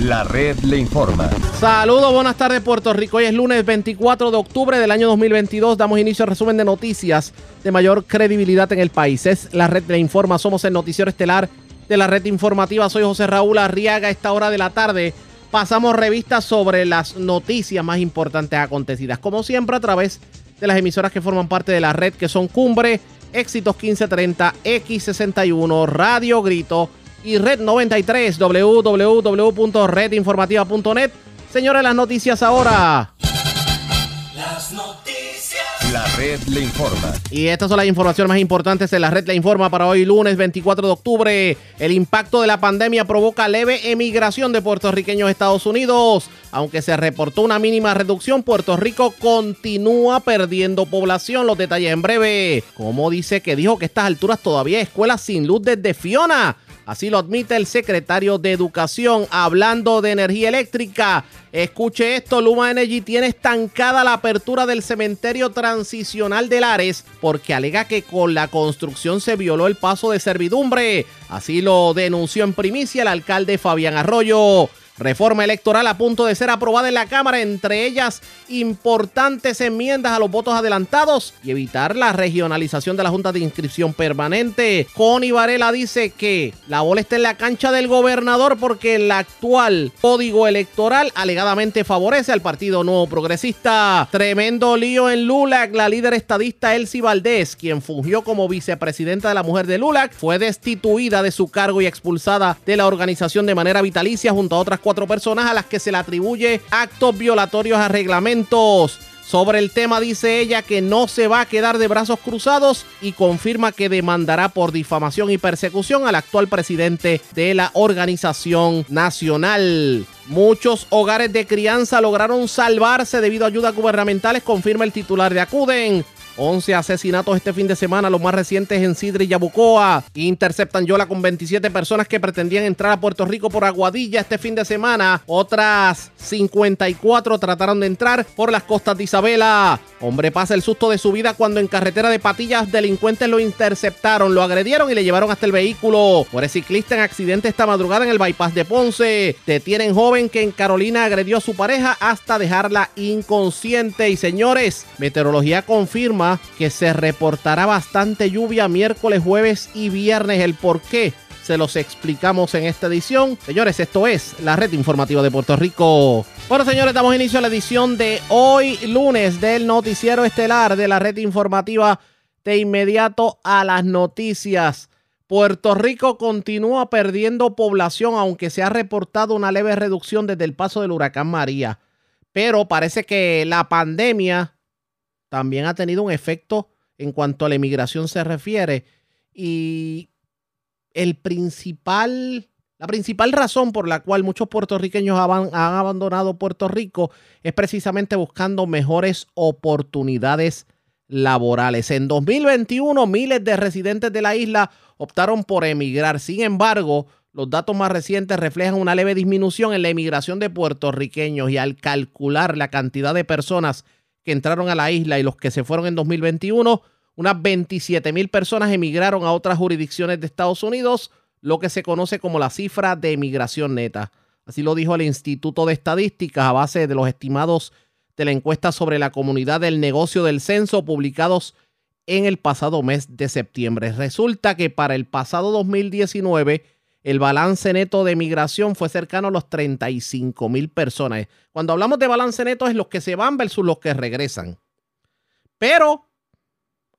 La red le informa. Saludos, buenas tardes Puerto Rico. Hoy es lunes 24 de octubre del año 2022. Damos inicio al resumen de noticias de mayor credibilidad en el país. Es la red le informa. Somos el noticiero estelar de la red informativa. Soy José Raúl Arriaga. A esta hora de la tarde pasamos revistas sobre las noticias más importantes acontecidas. Como siempre a través de las emisoras que forman parte de la red que son Cumbre, Éxitos 1530, X61, Radio Grito y Red 93, www.redinformativa.net. Señores, las noticias ahora. Las noticias. La red le informa. Y estas son las informaciones más importantes de la red le informa para hoy lunes 24 de octubre. El impacto de la pandemia provoca leve emigración de puertorriqueños a Estados Unidos. Aunque se reportó una mínima reducción, Puerto Rico continúa perdiendo población. Los detalles en breve. Como dice que dijo que a estas alturas todavía hay escuelas sin luz desde Fiona. Así lo admite el secretario de Educación hablando de energía eléctrica. Escuche esto, Luma Energy tiene estancada la apertura del cementerio transicional de Lares porque alega que con la construcción se violó el paso de servidumbre. Así lo denunció en primicia el alcalde Fabián Arroyo. Reforma electoral a punto de ser aprobada en la Cámara, entre ellas importantes enmiendas a los votos adelantados y evitar la regionalización de la Junta de Inscripción Permanente. Connie Varela dice que la bola está en la cancha del gobernador porque el actual código electoral alegadamente favorece al Partido Nuevo Progresista. Tremendo lío en LULAC. La líder estadista Elsie Valdés, quien fungió como vicepresidenta de la mujer de LULAC, fue destituida de su cargo y expulsada de la organización de manera vitalicia junto a otras cuatro cuatro personas a las que se le atribuye actos violatorios a reglamentos. Sobre el tema dice ella que no se va a quedar de brazos cruzados y confirma que demandará por difamación y persecución al actual presidente de la organización nacional. Muchos hogares de crianza lograron salvarse debido a ayudas gubernamentales, confirma el titular de Acuden. 11 asesinatos este fin de semana, los más recientes en Sidra y Yabucoa. Interceptan Yola con 27 personas que pretendían entrar a Puerto Rico por Aguadilla este fin de semana. Otras 54 trataron de entrar por las costas de Isabela. Hombre pasa el susto de su vida cuando en carretera de Patillas delincuentes lo interceptaron, lo agredieron y le llevaron hasta el vehículo. Por el ciclista en accidente esta madrugada en el bypass de Ponce. Detienen joven que en Carolina agredió a su pareja hasta dejarla inconsciente. Y señores, meteorología confirma que se reportará bastante lluvia miércoles, jueves y viernes. El por qué se los explicamos en esta edición. Señores, esto es la red informativa de Puerto Rico. Bueno, señores, damos inicio a la edición de hoy, lunes, del noticiero estelar de la red informativa de inmediato a las noticias. Puerto Rico continúa perdiendo población, aunque se ha reportado una leve reducción desde el paso del huracán María. Pero parece que la pandemia también ha tenido un efecto en cuanto a la emigración se refiere. Y el principal, la principal razón por la cual muchos puertorriqueños han, abandonado Puerto Rico es precisamente buscando mejores oportunidades laborales. En 2021, miles de residentes de la isla optaron por emigrar. Sin embargo, los datos más recientes reflejan una leve disminución en la emigración de puertorriqueños y al calcular la cantidad de personas que entraron a la isla y los que se fueron en 2021, unas 27 mil personas emigraron a otras jurisdicciones de Estados Unidos, lo que se conoce como la cifra de emigración neta. Así lo dijo el Instituto de Estadísticas a base de los estimados de la encuesta sobre la comunidad del negocio del censo publicados en el pasado mes de septiembre. Resulta que para el pasado 2019 el balance neto de migración fue cercano a los 35 mil personas. Cuando hablamos de balance neto es los que se van versus los que regresan. Pero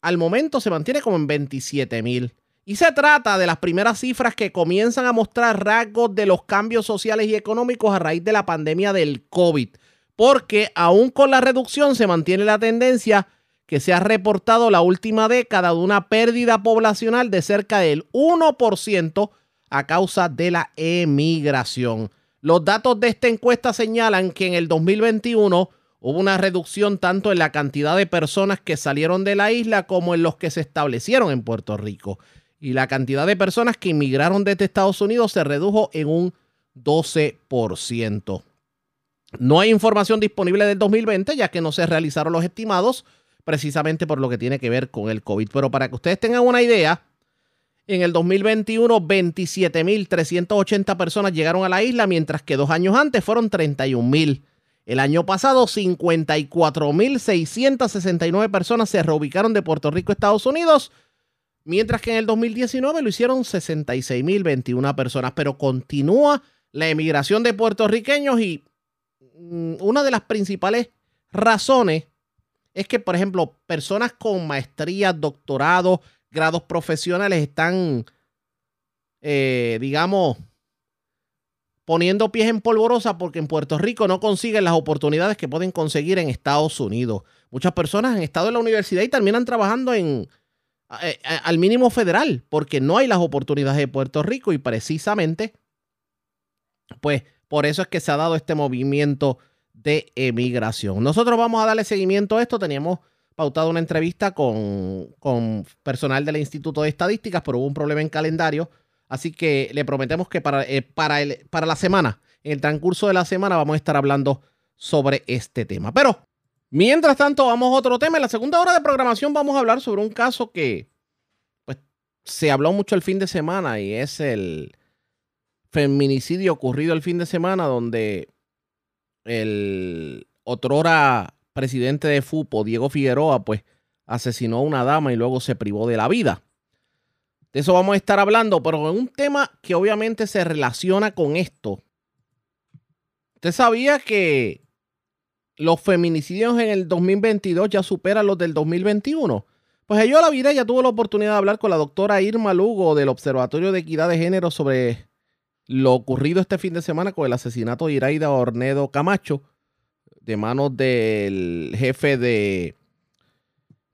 al momento se mantiene como en 27 mil. Y se trata de las primeras cifras que comienzan a mostrar rasgos de los cambios sociales y económicos a raíz de la pandemia del COVID. Porque aún con la reducción se mantiene la tendencia que se ha reportado la última década de una pérdida poblacional de cerca del 1% a causa de la emigración. Los datos de esta encuesta señalan que en el 2021 hubo una reducción tanto en la cantidad de personas que salieron de la isla como en los que se establecieron en Puerto Rico. Y la cantidad de personas que inmigraron desde Estados Unidos se redujo en un 12%. No hay información disponible del 2020 ya que no se realizaron los estimados precisamente por lo que tiene que ver con el COVID. Pero para que ustedes tengan una idea, En el 2021, 27.380 personas llegaron a la isla, mientras que dos años antes fueron 31.000. El año pasado, 54.669 personas se reubicaron de Puerto Rico a Estados Unidos, mientras que en el 2019 lo hicieron 66.021 personas. Pero continúa la emigración de puertorriqueños y mm, una de las principales razones es que, por ejemplo, personas con maestría, doctorado, grados profesionales están, eh, digamos, poniendo pies en polvorosa porque en Puerto Rico no consiguen las oportunidades que pueden conseguir en Estados Unidos. Muchas personas han estado en la universidad y terminan trabajando en eh, al mínimo federal porque no hay las oportunidades de Puerto Rico y precisamente pues por eso es que se ha dado este movimiento de emigración. Nosotros vamos a darle seguimiento a esto. Teníamos pautado una entrevista con, personal del Instituto de Estadísticas, pero hubo un problema en calendario. Así que le prometemos que para, eh, para, el, para la semana, en el transcurso de la semana, vamos a estar hablando sobre este tema. Pero, mientras tanto, vamos a otro tema. En la segunda hora de programación vamos a hablar sobre un caso que pues, se habló mucho el fin de semana y es el feminicidio ocurrido el fin de semana donde el otrora presidente de FUPO, Diego Figueroa, pues asesinó a una dama y luego se privó de la vida. De eso vamos a estar hablando, pero en un tema que obviamente se relaciona con esto. ¿Usted sabía que los feminicidios en el 2022 ya superan los del 2021? Pues yo la vida ya tuvo la oportunidad de hablar con la doctora Irma Lugo del Observatorio de Equidad de Género sobre lo ocurrido este fin de semana con el asesinato de Iraida Ornedo Camacho de manos del jefe de,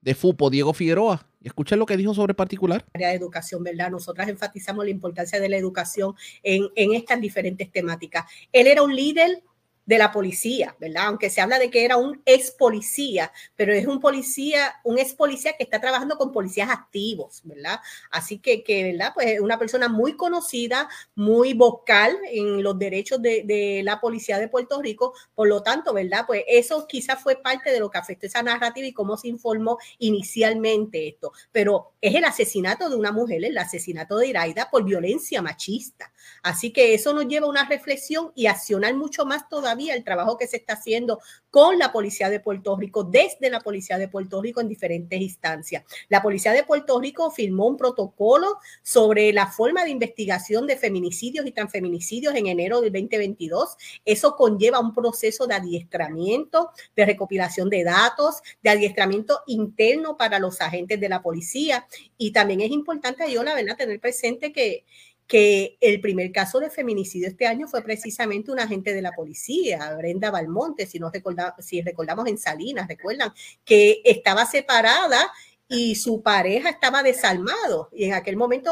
de FUPO, Diego Figueroa. Y lo que dijo sobre particular. de educación, ¿verdad? Nosotras enfatizamos la importancia de la educación en, en estas diferentes temáticas. Él era un líder de la policía, ¿verdad? Aunque se habla de que era un ex policía, pero es un policía, un ex policía que está trabajando con policías activos, ¿verdad? Así que, ¿verdad? Pues es una persona muy conocida, muy vocal en los derechos de, de, la policía de Puerto Rico, por lo tanto, ¿verdad? Pues eso quizás fue parte de lo que afectó esa narrativa y cómo se informó inicialmente esto, pero es el asesinato de una mujer, el asesinato de Iraida por violencia machista. Así que eso nos lleva a una reflexión y accionar mucho más todavía el trabajo que se está haciendo con la Policía de Puerto Rico, desde la Policía de Puerto Rico en diferentes instancias. La Policía de Puerto Rico firmó un protocolo sobre la forma de investigación de feminicidios y transfeminicidios en enero del 2022. Eso conlleva un proceso de adiestramiento, de recopilación de datos, de adiestramiento interno para los agentes de la policía. Y también es importante, yo la verdad, tener presente que que el primer caso de feminicidio este año fue precisamente un agente de la policía, Brenda Balmonte, si, no si recordamos en Salinas, recuerdan, que estaba separada y su pareja estaba desalmado. Y en aquel momento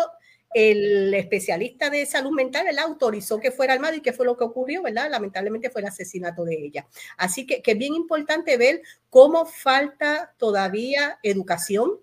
el especialista de salud mental autorizó que fuera armado y qué fue lo que ocurrió, ¿verdad? Lamentablemente fue el asesinato de ella. Así que, que es bien importante ver cómo falta todavía educación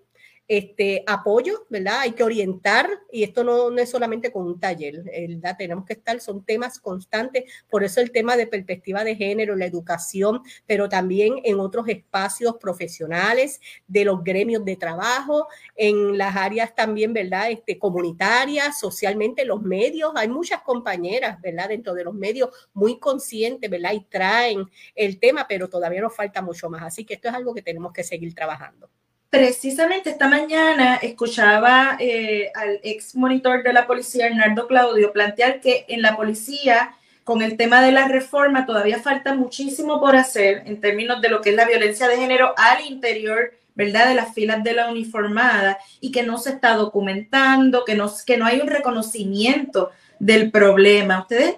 este, apoyo, ¿verdad? Hay que orientar y esto no, es solamente con un taller, ¿verdad? Tenemos que estar, son temas constantes, por eso el tema de perspectiva de género, la educación, pero también en otros espacios profesionales, de los gremios de trabajo, en las áreas también, ¿verdad? Este, comunitarias, socialmente, los medios, hay muchas compañeras, ¿verdad? Dentro de los medios muy conscientes, ¿verdad? Y traen el tema, pero todavía nos falta mucho más. Así que esto es algo que tenemos que seguir trabajando. Precisamente esta mañana escuchaba eh, al ex monitor de la policía, Hernando Claudio, plantear que en la policía, con el tema de la reforma, todavía falta muchísimo por hacer en términos de lo que es la violencia de género al interior, ¿verdad?, de las filas de la uniformada y que no se está documentando, que no, que no hay un reconocimiento del problema. Ustedes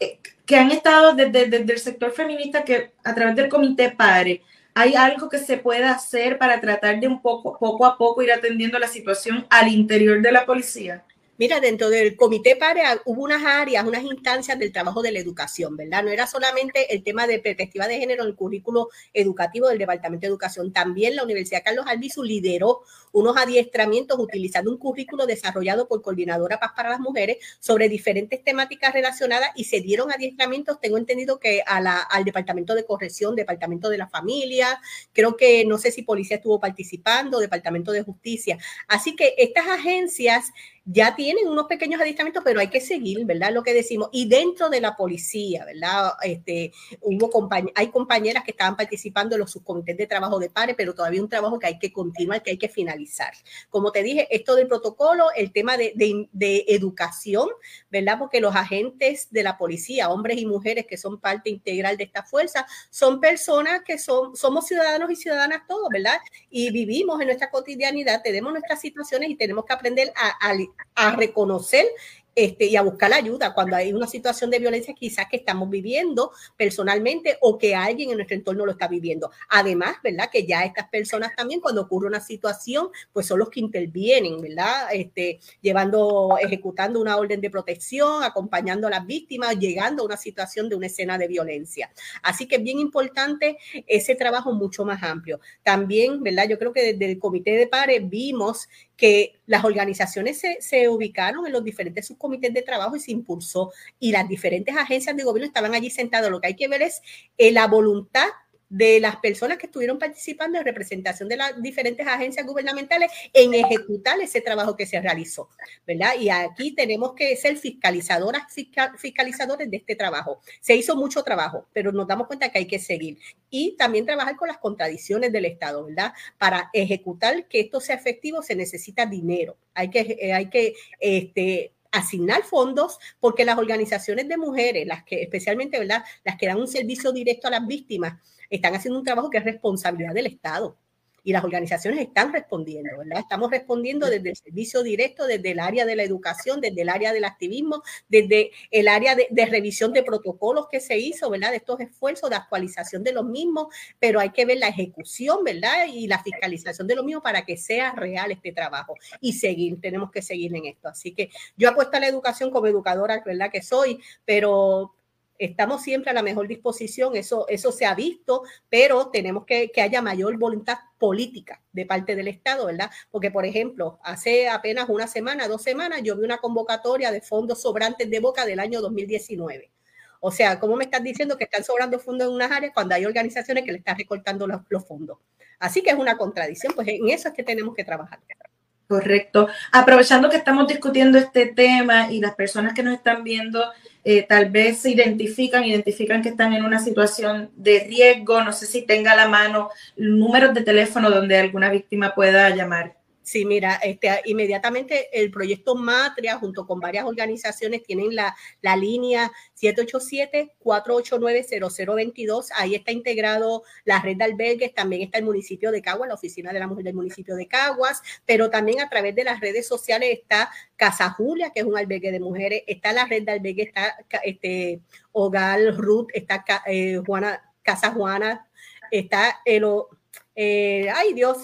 eh, que han estado desde, desde el sector feminista, que a través del comité PARE, ¿Hay algo que se pueda hacer para tratar de un poco, poco a poco ir atendiendo la situación al interior de la policía? Mira, dentro del comité PARE hubo unas áreas, unas instancias del trabajo de la educación, ¿verdad? No era solamente el tema de perspectiva de género en el currículo educativo del Departamento de Educación, también la Universidad Carlos Albizu lideró unos adiestramientos utilizando un currículo desarrollado por Coordinadora Paz para las Mujeres sobre diferentes temáticas relacionadas y se dieron adiestramientos, tengo entendido que a la, al Departamento de Corrección, Departamento de la Familia, creo que no sé si Policía estuvo participando, Departamento de Justicia. Así que estas agencias ya tienen unos pequeños adiestramientos, pero hay que seguir, ¿verdad? Lo que decimos. Y dentro de la policía, ¿verdad? Este, hubo hay compañeras que estaban participando en los subcomités de trabajo de pares, pero todavía un trabajo que hay que continuar, que hay que finalizar. Como te dije, esto del protocolo, el tema de, de educación, ¿verdad? Porque los agentes de la policía, hombres y mujeres que son parte integral de esta fuerza, son personas que son, somos ciudadanos y ciudadanas todos, ¿verdad? Y vivimos en nuestra cotidianidad, tenemos nuestras situaciones y tenemos que aprender a, a reconocer este, y a buscar ayuda cuando hay una situación de violencia quizás que estamos viviendo personalmente o que alguien en nuestro entorno lo está viviendo. Además, ¿verdad? Que ya estas personas también cuando ocurre una situación, pues son los que intervienen, ¿verdad? Este, llevando, ejecutando una orden de protección, acompañando a las víctimas, llegando a una situación de una escena de violencia. Así que es bien importante ese trabajo mucho más amplio. También, ¿verdad? Yo creo que desde el comité de pares vimos que las organizaciones se, ubicaron en los diferentes subcomités de trabajo y se impulsó y las diferentes agencias de gobierno estaban allí sentadas. Lo que hay que ver es eh, la voluntad de las personas que estuvieron participando en representación de las diferentes agencias gubernamentales en ejecutar ese trabajo que se realizó, ¿verdad? Y aquí tenemos que ser fiscalizadoras, fiscalizadores de este trabajo. Se hizo mucho trabajo, pero nos damos cuenta que hay que seguir y también trabajar con las contradicciones del Estado, ¿verdad? Para ejecutar que esto sea efectivo se necesita dinero. Hay que, eh, hay que, este, asignar fondos porque las organizaciones de mujeres, las que especialmente, ¿verdad? Las que dan un servicio directo a las víctimas, están haciendo un trabajo que es responsabilidad del Estado y las organizaciones están respondiendo, ¿verdad? Estamos respondiendo desde el servicio directo, desde el área de la educación, desde el área del activismo, desde el área de, revisión de protocolos que se hizo, ¿verdad? De estos esfuerzos de actualización de los mismos, pero hay que ver la ejecución, ¿verdad? Y la fiscalización de los mismos para que sea real este trabajo y seguir, tenemos que seguir en esto. Así que yo apuesto a la educación como educadora, ¿verdad? Que soy, pero estamos siempre a la mejor disposición, eso, eso se ha visto, pero tenemos que que haya mayor voluntad política de parte del Estado, ¿verdad? Porque, por ejemplo, hace apenas una semana, dos semanas, yo vi una convocatoria de fondos sobrantes de Boca del año 2019. O sea, ¿cómo me estás diciendo que están sobrando fondos en unas áreas cuando hay organizaciones que le están recortando los, los fondos? Así que es una contradicción, pues en eso es que tenemos que trabajar. Correcto. Aprovechando que estamos discutiendo este tema y las personas que nos están viendo eh, tal vez se identifican, identifican que están en una situación de riesgo, no sé si tenga la mano números de teléfono donde alguna víctima pueda llamar. Sí, mira, este, inmediatamente el proyecto Matria junto con varias organizaciones tienen la, la línea 787-489-0022. Ahí está integrado la red de albergues, también está el municipio de Caguas, la oficina de la mujer del municipio de Caguas, pero también a través de las redes sociales está Casa Julia, que es un albergue de mujeres, está la red de albergues, está este, Hogar Ruth, está eh, Juana, Casa Juana, está el eh, ay Dios,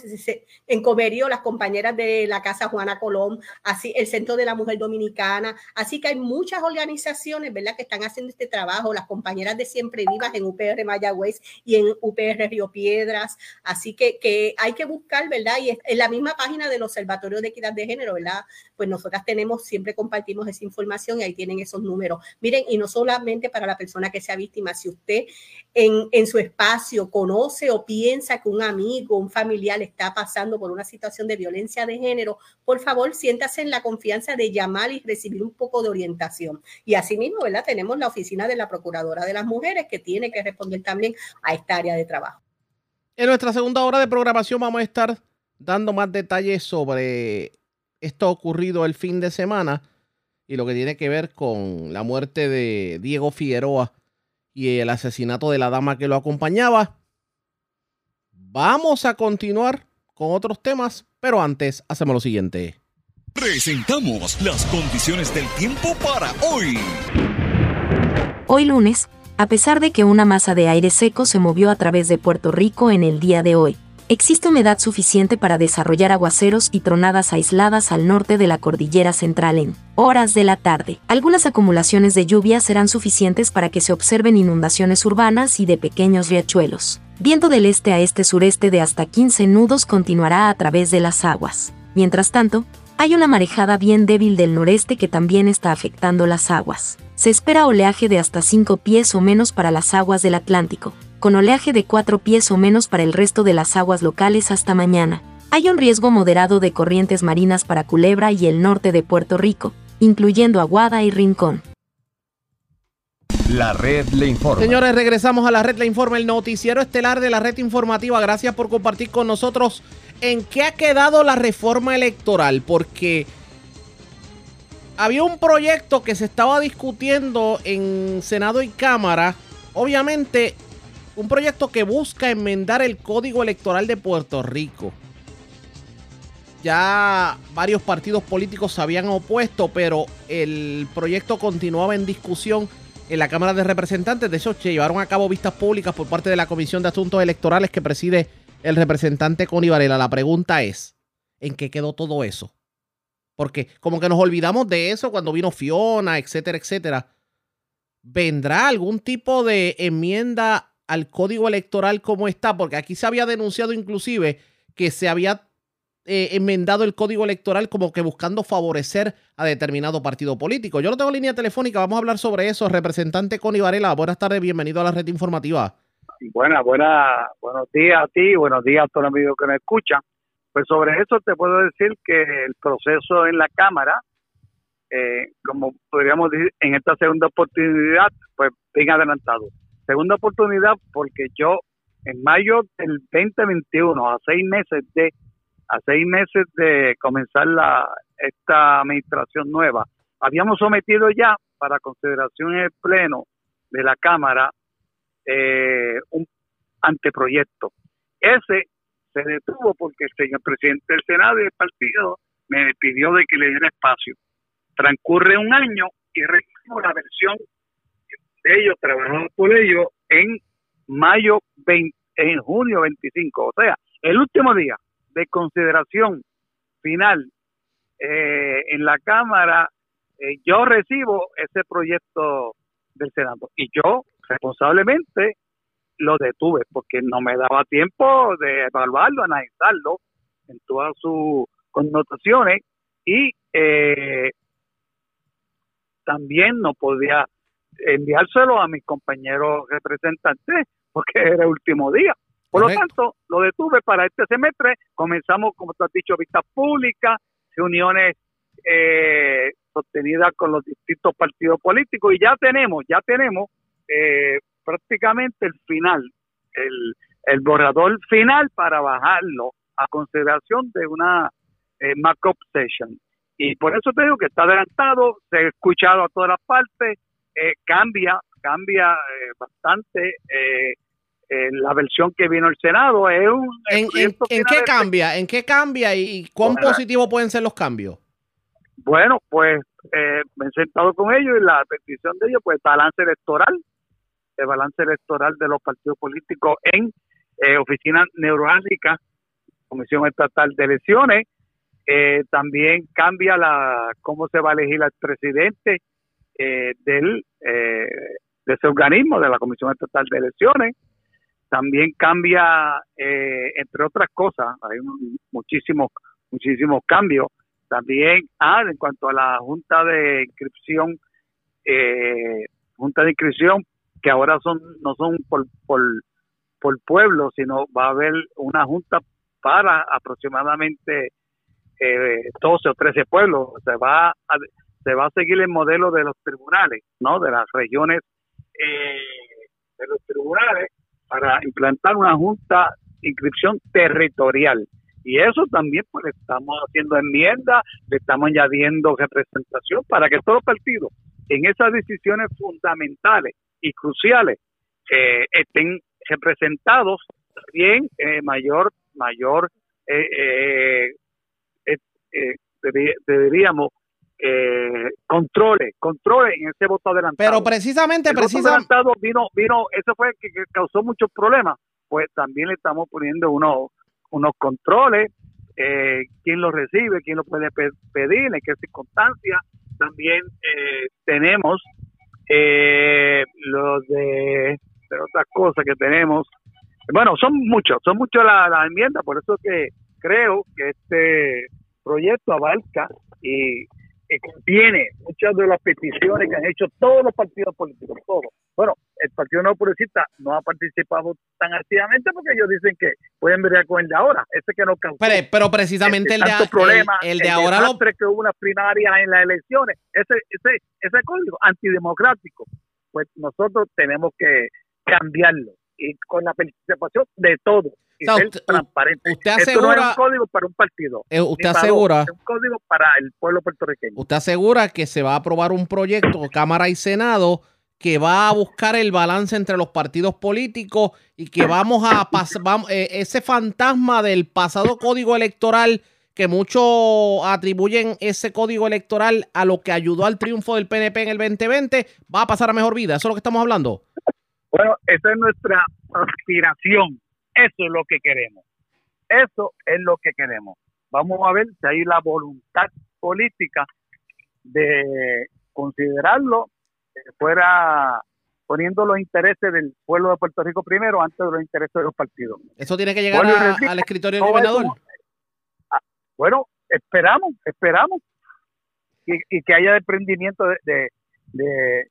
en Comerío, las compañeras de la Casa Juana Colón, así el Centro de la Mujer Dominicana, así que hay muchas organizaciones, ¿verdad?, que están haciendo este trabajo, las compañeras de Siempre Vivas en UPR Mayagüez y en UPR Río Piedras, así que, hay que buscar, ¿verdad?, y en la misma página del Observatorio de Equidad de Género, ¿verdad?, pues nosotras tenemos, siempre compartimos esa información y ahí tienen esos números. Miren, y no solamente para la persona que sea víctima, si usted en, en su espacio conoce o piensa que un amigo, un familiar está pasando por una situación de violencia de género, por favor, siéntase en la confianza de llamar y recibir un poco de orientación. Y asimismo, ¿verdad? Tenemos la oficina de la Procuradora de las Mujeres que tiene que responder también a esta área de trabajo. En nuestra segunda hora de programación vamos a estar dando más detalles sobre esto ocurrido el fin de semana y lo que tiene que ver con la muerte de Diego Figueroa y el asesinato de la dama que lo acompañaba. Vamos a continuar con otros temas, pero antes hacemos lo siguiente. Presentamos las condiciones del tiempo para hoy. Hoy lunes, a pesar de que una masa de aire seco se movió a través de Puerto Rico en el día de hoy, existe humedad suficiente para desarrollar aguaceros y tronadas aisladas al norte de la cordillera central en horas de la tarde. Algunas acumulaciones de lluvia serán suficientes para que se observen inundaciones urbanas y de pequeños riachuelos. Viento del este a este-sureste de hasta 15 nudos continuará a través de las aguas. Mientras tanto, hay una marejada bien débil del noreste que también está afectando las aguas. Se espera oleaje de hasta 5 pies o menos para las aguas del Atlántico, con oleaje de 4 pies o menos para el resto de las aguas locales hasta mañana. Hay un riesgo moderado de corrientes marinas para Culebra y el norte de Puerto Rico, incluyendo Aguada y Rincón. La red le informa. Señores, regresamos a la red le informa, el noticiero estelar de la red informativa. Gracias por compartir con nosotros en qué ha quedado la reforma electoral, porque había un proyecto que se estaba discutiendo en Senado y Cámara. Obviamente, un proyecto que busca enmendar el código electoral de Puerto Rico. Ya varios partidos políticos se habían opuesto, pero el proyecto continuaba en discusión en la Cámara de Representantes. De hecho, llevaron a cabo vistas públicas por parte de la Comisión de Asuntos Electorales que preside el representante Connie Varela. La pregunta es, ¿en qué quedó todo eso? Porque como que nos olvidamos de eso cuando vino Fiona, etcétera, etcétera. ¿Vendrá algún tipo de enmienda al código electoral como está? Porque aquí se había denunciado inclusive que se había eh, enmendado el código electoral como que buscando favorecer a determinado partido político. Yo no tengo línea telefónica, vamos a hablar sobre eso. Representante Connie Varela, buenas tardes, bienvenido a la red informativa. Buenas, buenas, buenos días a ti, buenos días a todos los amigos que me escuchan. Pues sobre eso te puedo decir que el proceso en la Cámara, eh, como podríamos decir, en esta segunda oportunidad, pues bien adelantado. Segunda oportunidad porque yo en mayo del 2021, a seis meses de a seis meses de comenzar la esta administración nueva, habíamos sometido ya para consideración en el pleno de la Cámara eh, un anteproyecto. Ese se detuvo porque el señor presidente del Senado y del partido me pidió de que le diera espacio. Transcurre un año y recibimos la versión de ellos, trabajamos por ellos, en mayo 20, en junio 25, o sea, el último día de consideración final eh, en la Cámara, eh, yo recibo ese proyecto del Senado y yo responsablemente lo detuve porque no me daba tiempo de evaluarlo, analizarlo en todas sus connotaciones y eh, también no podía enviárselo a mis compañeros representantes porque era el último día. Por lo tanto, lo detuve para este semestre. Comenzamos, como tú has dicho, vistas públicas, reuniones eh, sostenidas con los distintos partidos políticos y ya tenemos, ya tenemos eh, prácticamente el final, el, el borrador final para bajarlo a consideración de una eh, markup session. Y por eso te digo que está adelantado, se ha escuchado a todas las partes, eh, cambia, cambia eh, bastante eh, la versión que vino el Senado. Es un, ¿En, en, qué cambia? ¿En qué cambia y cuán positivo pueden ser los cambios? Bueno, pues me he sentado con ellos y la petición de ellos, pues balance electoral, el balance electoral de los partidos políticos en eh, oficinas neurálgicas, Comisión Estatal de Elecciones. Eh, también cambia la cómo se va a elegir al presidente eh, del, eh, de ese organismo, de la Comisión Estatal de Elecciones. También cambia, entre otras cosas, hay muchísimos, muchísimos cambios. También, ah, en cuanto a la Junta de Inscripción, Junta de Inscripción que ahora son no son por, por, por pueblo, sino va a haber una junta para aproximadamente eh, 12 o 13 pueblos. Se va, a, se va a seguir el modelo de los tribunales, ¿no? De las regiones eh, de los tribunales para implantar una junta inscripción territorial. Y eso también pues estamos haciendo enmiendas, le estamos añadiendo representación para que todos los partidos en esas decisiones fundamentales y cruciales eh, estén representados bien eh, mayor mayor eh, deberíamos controles controles en ese voto adelantado. Pero precisamente precisamente vino vino eso fue que, que, causó muchos problemas pues también le estamos poniendo unos unos controles eh, quién lo recibe quién lo puede pedir en qué circunstancias también tenemos eh, los de, otras cosas que tenemos. Bueno, son muchos, son muchos las la enmiendas, por eso que creo que este proyecto abarca y, contiene muchas de las peticiones que han hecho todos los partidos políticos, todos. Bueno, el Partido No Progresista no ha participado tan activamente porque ellos dicen que pueden ver con el de ahora, ese que no causó. Pero, pero precisamente el, de, problema, el, de ahora lo... que hubo unas primarias en las elecciones, ese, ese, ese código antidemocrático, pues nosotros tenemos que cambiarlo y con la participación de todos y ser transparente. Usted asegura, no es un código para un partido. Eh, usted asegura. Es un código para el pueblo puertorriqueño. Usted asegura que se va a aprobar un proyecto, Cámara y Senado, que va a buscar el balance entre los partidos políticos y que vamos a pasar eh, ese fantasma del pasado código electoral que muchos atribuyen ese código electoral a lo que ayudó al triunfo del PNP en el 2020, va a pasar a mejor vida. ¿Eso es lo que estamos hablando? Bueno, esa es nuestra aspiración. Eso es lo que queremos. Eso es lo que queremos. Vamos a ver si hay la voluntad política de considerarlo fuera poniendo los intereses del pueblo de Puerto Rico primero antes de los intereses de los partidos. ¿Eso tiene que llegar al escritorio del gobernador? Ah, bueno, esperamos, esperamos y, que haya desprendimiento de, de,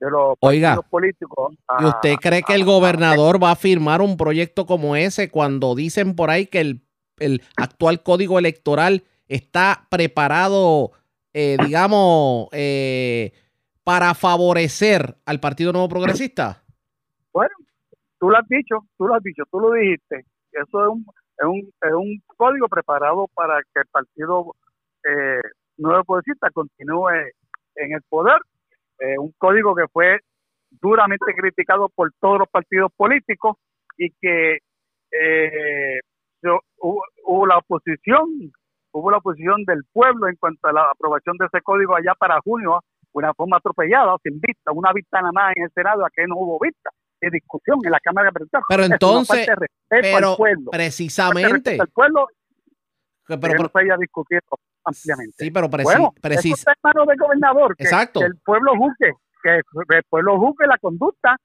los partidos políticos. ¿Y usted cree que el gobernador va a firmar un proyecto como ese cuando dicen por ahí que el, el actual código electoral está preparado, eh, digamos, eh, para favorecer al Partido Nuevo Progresista? Bueno, tú lo has dicho, tú lo has dicho, tú lo dijiste. Eso es un, es un, es un código preparado para que el Partido eh, Nuevo Progresista continúe en el poder. Eh, un código que fue duramente criticado por todos los partidos políticos y que eh, hubo, hubo, la oposición, hubo la oposición del pueblo en cuanto a la aprobación de ese código allá para junio una forma atropellada, sin vista, una vista nada más en el Senado, a que no hubo vista de discusión en la Cámara de Pero entonces, pero precisamente, el pueblo, pero, pero, ampliamente. Sí, pero preci bueno, precis es hermano del gobernador, que, Exacto. que, el pueblo juzgue, que el pueblo juzgue la conducta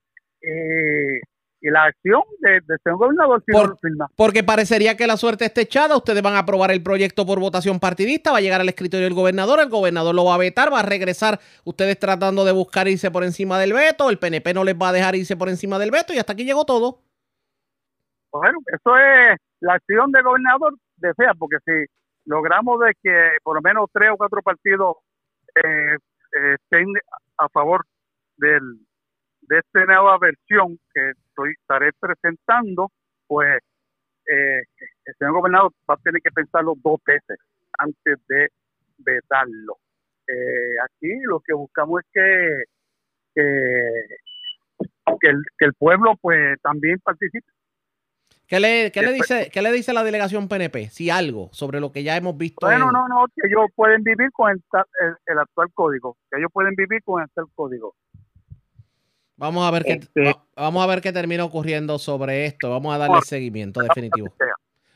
eh, y la acción de, de señor gobernador si por, no. Porque parecería que la suerte está echada, ustedes van a aprobar el proyecto por votación partidista, va a llegar al escritorio del gobernador, el gobernador lo va a vetar, va a regresar ustedes tratando de buscar irse por encima del veto, el PNP no les va a dejar irse por encima del veto y hasta aquí llegó todo. Bueno, eso es la acción del gobernador desea, porque si logramos de que por lo menos tres o cuatro partidos eh, eh, estén a favor del, de esta nueva versión que estoy, estaré presentando, pues eh, el señor gobernador va a tener que pensarlo dos veces antes de vetarlo. Eh, aquí lo que buscamos es que, que, el, que el pueblo pues también participe. ¿Qué le, qué, le dice, ¿Qué le dice la delegación PNP? Si algo sobre lo que ya hemos visto. Bueno, no, no, que ellos pueden vivir con el, el, actual código, que ellos pueden vivir con el actual código. Vamos a ver qué este, vamos a ver qué termina ocurriendo sobre esto. Vamos a darle seguimiento definitivo.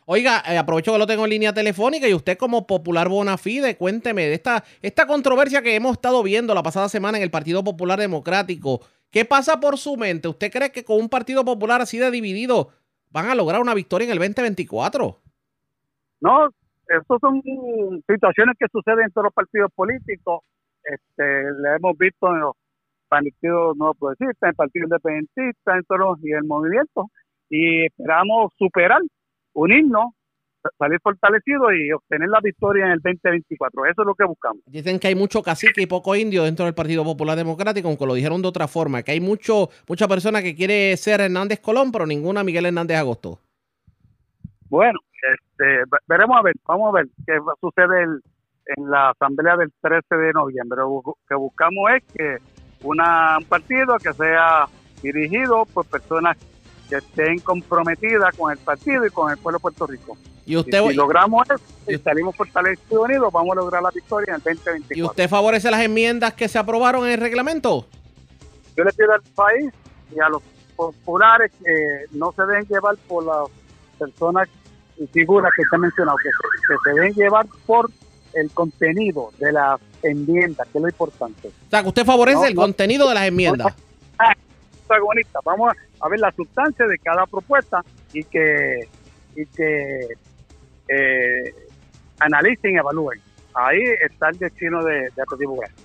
Oiga, eh, aprovecho que lo tengo en línea telefónica y usted como popular bona fide, cuénteme de esta, esta controversia que hemos estado viendo la pasada semana en el Partido Popular Democrático. ¿Qué pasa por su mente? ¿Usted cree que con un Partido Popular así de dividido van a lograr una victoria en el 2024? No, estas son situaciones que suceden en todos los partidos políticos. Este, le hemos visto en los Partido Nuevo Progresista, el Partido Independentista, en todos, y el movimiento. Y esperamos superar, unirnos, salir fortalecidos y obtener la victoria en el 2024. Eso es lo que buscamos. Dicen que hay mucho cacique y poco indio dentro del Partido Popular Democrático, aunque lo dijeron de otra forma, que hay mucho mucha persona que quiere ser Hernández Colón, pero ninguna Miguel Hernández Agosto. Bueno, este, veremos a ver, vamos a ver qué sucede en la asamblea del 13 de noviembre. Lo que buscamos es que una, un partido que sea dirigido por personas que estén comprometidas con el partido y con el pueblo de Puerto Rico. Y usted si logramos eso, si salimos fortalecidos unidos, vamos a lograr la victoria en el 2024. ¿Y usted favorece las enmiendas que se aprobaron en el reglamento? Yo le pido al país y a los populares que no se deben llevar por las personas y figuras que usted mencionado, que que se deben llevar por el contenido de las enmiendas, que es lo importante. O sea, que usted favorece el contenido de las enmiendas. protagonista. Vamos a ver la sustancia de cada propuesta y que, y que eh, analicen y evalúen. Ahí está el destino de, de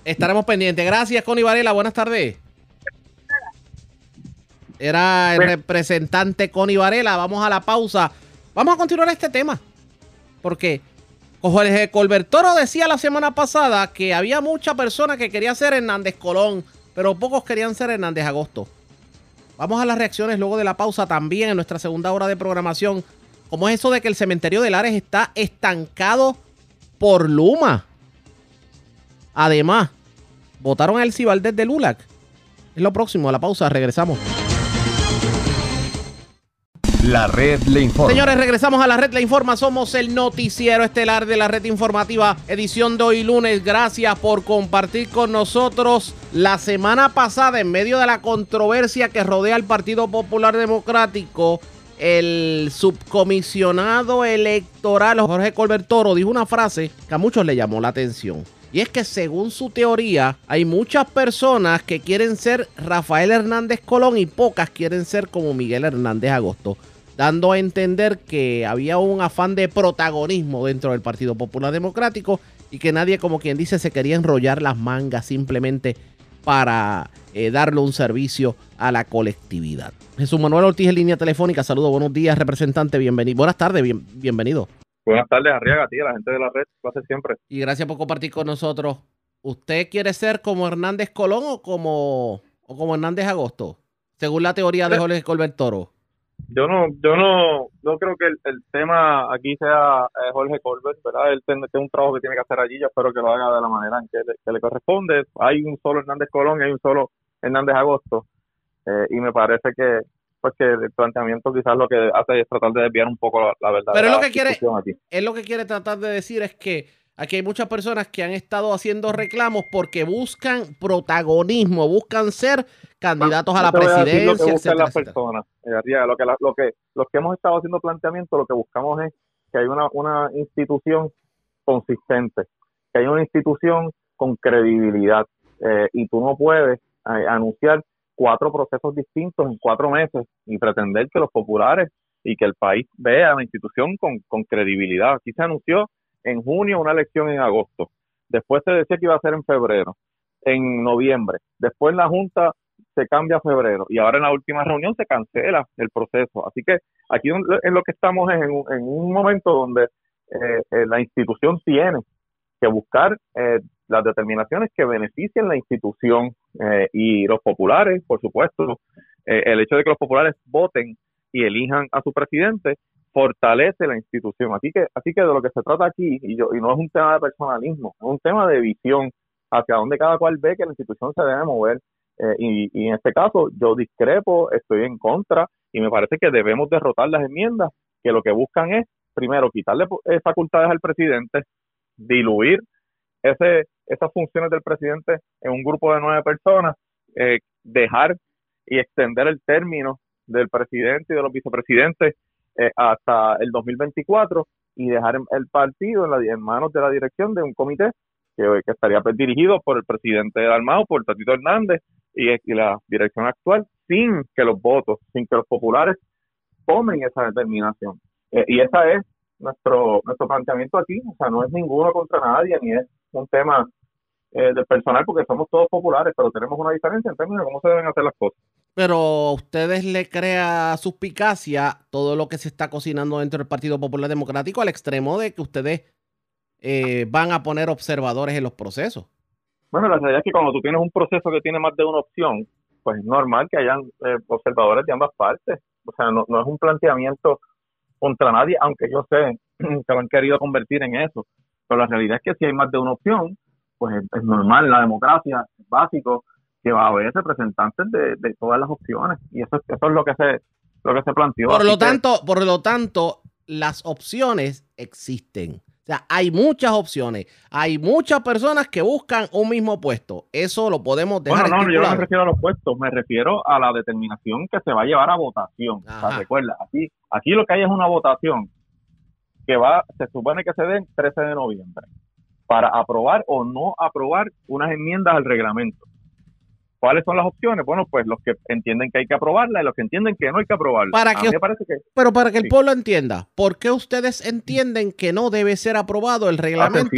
Estaremos pendientes. Gracias, Connie Varela. Buenas tardes. Era el representante Connie Varela. Vamos a la pausa. Vamos a continuar este tema. Porque Jorge Colbertoro decía la semana pasada que había muchas personas que querían ser Hernández Colón, pero pocos querían ser Hernández Agosto. Vamos a las reacciones luego de la pausa también en nuestra segunda hora de programación. ¿Cómo es eso de que el cementerio de Lares está estancado por Luma? Además, votaron a Elsie Valdés de Lulac. Es lo próximo, a la pausa, regresamos. La red le informa. Señores, regresamos a la red le informa. Somos el noticiero estelar de la red informativa, edición de hoy lunes. Gracias por compartir con nosotros. La semana pasada, en medio de la controversia que rodea al Partido Popular Democrático, el subcomisionado electoral Jorge Colbert Toro dijo una frase que a muchos le llamó la atención. Y es que según su teoría, hay muchas personas que quieren ser Rafael Hernández Colón y pocas quieren ser como Miguel Hernández Agosto dando a entender que había un afán de protagonismo dentro del Partido Popular Democrático y que nadie, como quien dice, se quería enrollar las mangas simplemente para eh, darle un servicio a la colectividad. Jesús Manuel Ortiz en línea telefónica. Saludos, buenos días, representante. Bienvenido. Buenas tardes, bienvenido. Buenas tardes, Arriaga, a ti, a la gente de la red, lo hace siempre. Y gracias por compartir con nosotros. ¿Usted quiere ser como Hernández Colón o como, o como Hernández Agosto? Según la teoría de Jorge Colbert Toro yo no yo no no creo que el, tema aquí sea eh, Jorge Colbert, ¿verdad? Él tiene, un trabajo que tiene que hacer allí, yo espero que lo haga de la manera en que le, corresponde. Hay un solo Hernández Colón y hay un solo Hernández Agosto, eh, y me parece que pues que el planteamiento quizás lo que hace es tratar de desviar un poco la, verdad. Pero es lo que quiere, es lo que quiere tratar de decir es que Aquí hay muchas personas que han estado haciendo reclamos porque buscan protagonismo, buscan ser candidatos a la presidencia. lo que buscan las personas. Eh, lo que, lo que, los que hemos estado haciendo planteamiento, lo que buscamos es que hay una, una institución consistente, que hay una institución con credibilidad. Eh, y tú no puedes anunciar cuatro procesos distintos en cuatro meses y pretender que los populares y que el país vea la institución con, credibilidad. Aquí se anunció en junio, una elección en agosto. Después se decía que iba a ser en febrero, en noviembre. Después la Junta se cambia a febrero y ahora en la última reunión se cancela el proceso. Así que aquí en lo que estamos es en un, momento donde eh, eh, la institución tiene que buscar eh, las determinaciones que beneficien la institución y los populares, por supuesto, el hecho de que los populares voten y elijan a su presidente fortalece la institución. Así que, así que de lo que se trata aquí, y, yo, y no es un tema de personalismo, es un tema de visión hacia donde cada cual ve que la institución se debe mover. Eh, y, en este caso yo discrepo, estoy en contra y me parece que debemos derrotar las enmiendas que lo que buscan es, primero, quitarle eh, facultades al presidente, diluir ese, esas funciones del presidente en un grupo de nueve personas, eh, dejar y extender el término del presidente y de los vicepresidentes eh, hasta el 2024 y dejar el partido en, la, manos de la dirección de un comité que, estaría pues, dirigido por el presidente Dalmao, por Tatito Hernández y, la dirección actual, sin que los votos, sin que los populares tomen esa determinación. Eh, y esa es nuestro nuestro planteamiento aquí, o sea, no es ninguno contra nadie, ni es un tema eh, del personal, porque somos todos populares, pero tenemos una diferencia en términos de cómo se deben hacer las cosas pero ustedes le crea suspicacia todo lo que se está cocinando dentro del Partido Popular Democrático al extremo de que ustedes eh, van a poner observadores en los procesos. Bueno, la realidad es que cuando tú tienes un proceso que tiene más de una opción, pues es normal que hayan eh, observadores de ambas partes. O sea, no, es un planteamiento contra nadie, aunque yo sé que lo han querido convertir en eso. Pero la realidad es que si hay más de una opción, pues es, es normal, la democracia es básico que va a haber representantes de, todas las opciones y eso, eso es lo que se lo que se planteó. Por lo tanto, por lo tanto, las opciones existen. O sea, hay muchas opciones. Hay muchas personas que buscan un mismo puesto. Eso lo podemos dejar. Bueno, no, yo no me refiero a los puestos, me refiero a la determinación que se va a llevar a votación. O sea, recuerda, aquí, aquí lo que hay es una votación que va, se supone que se dé el 13 de noviembre para aprobar o no aprobar unas enmiendas al reglamento. ¿Cuáles son las opciones? Bueno, pues los que entienden que hay que aprobarla y los que entienden que no hay que aprobarla. Para que, pero para que el pueblo entienda, ¿por qué ustedes entienden que no debe ser aprobado el reglamento?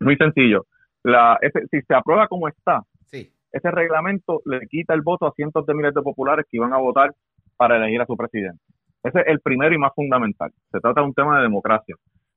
Muy sencillo. La, si se aprueba como está, ese reglamento le quita el voto a cientos de miles de populares que iban a votar para elegir a su presidente. Ese es el primero y más fundamental. Se trata de un tema de democracia.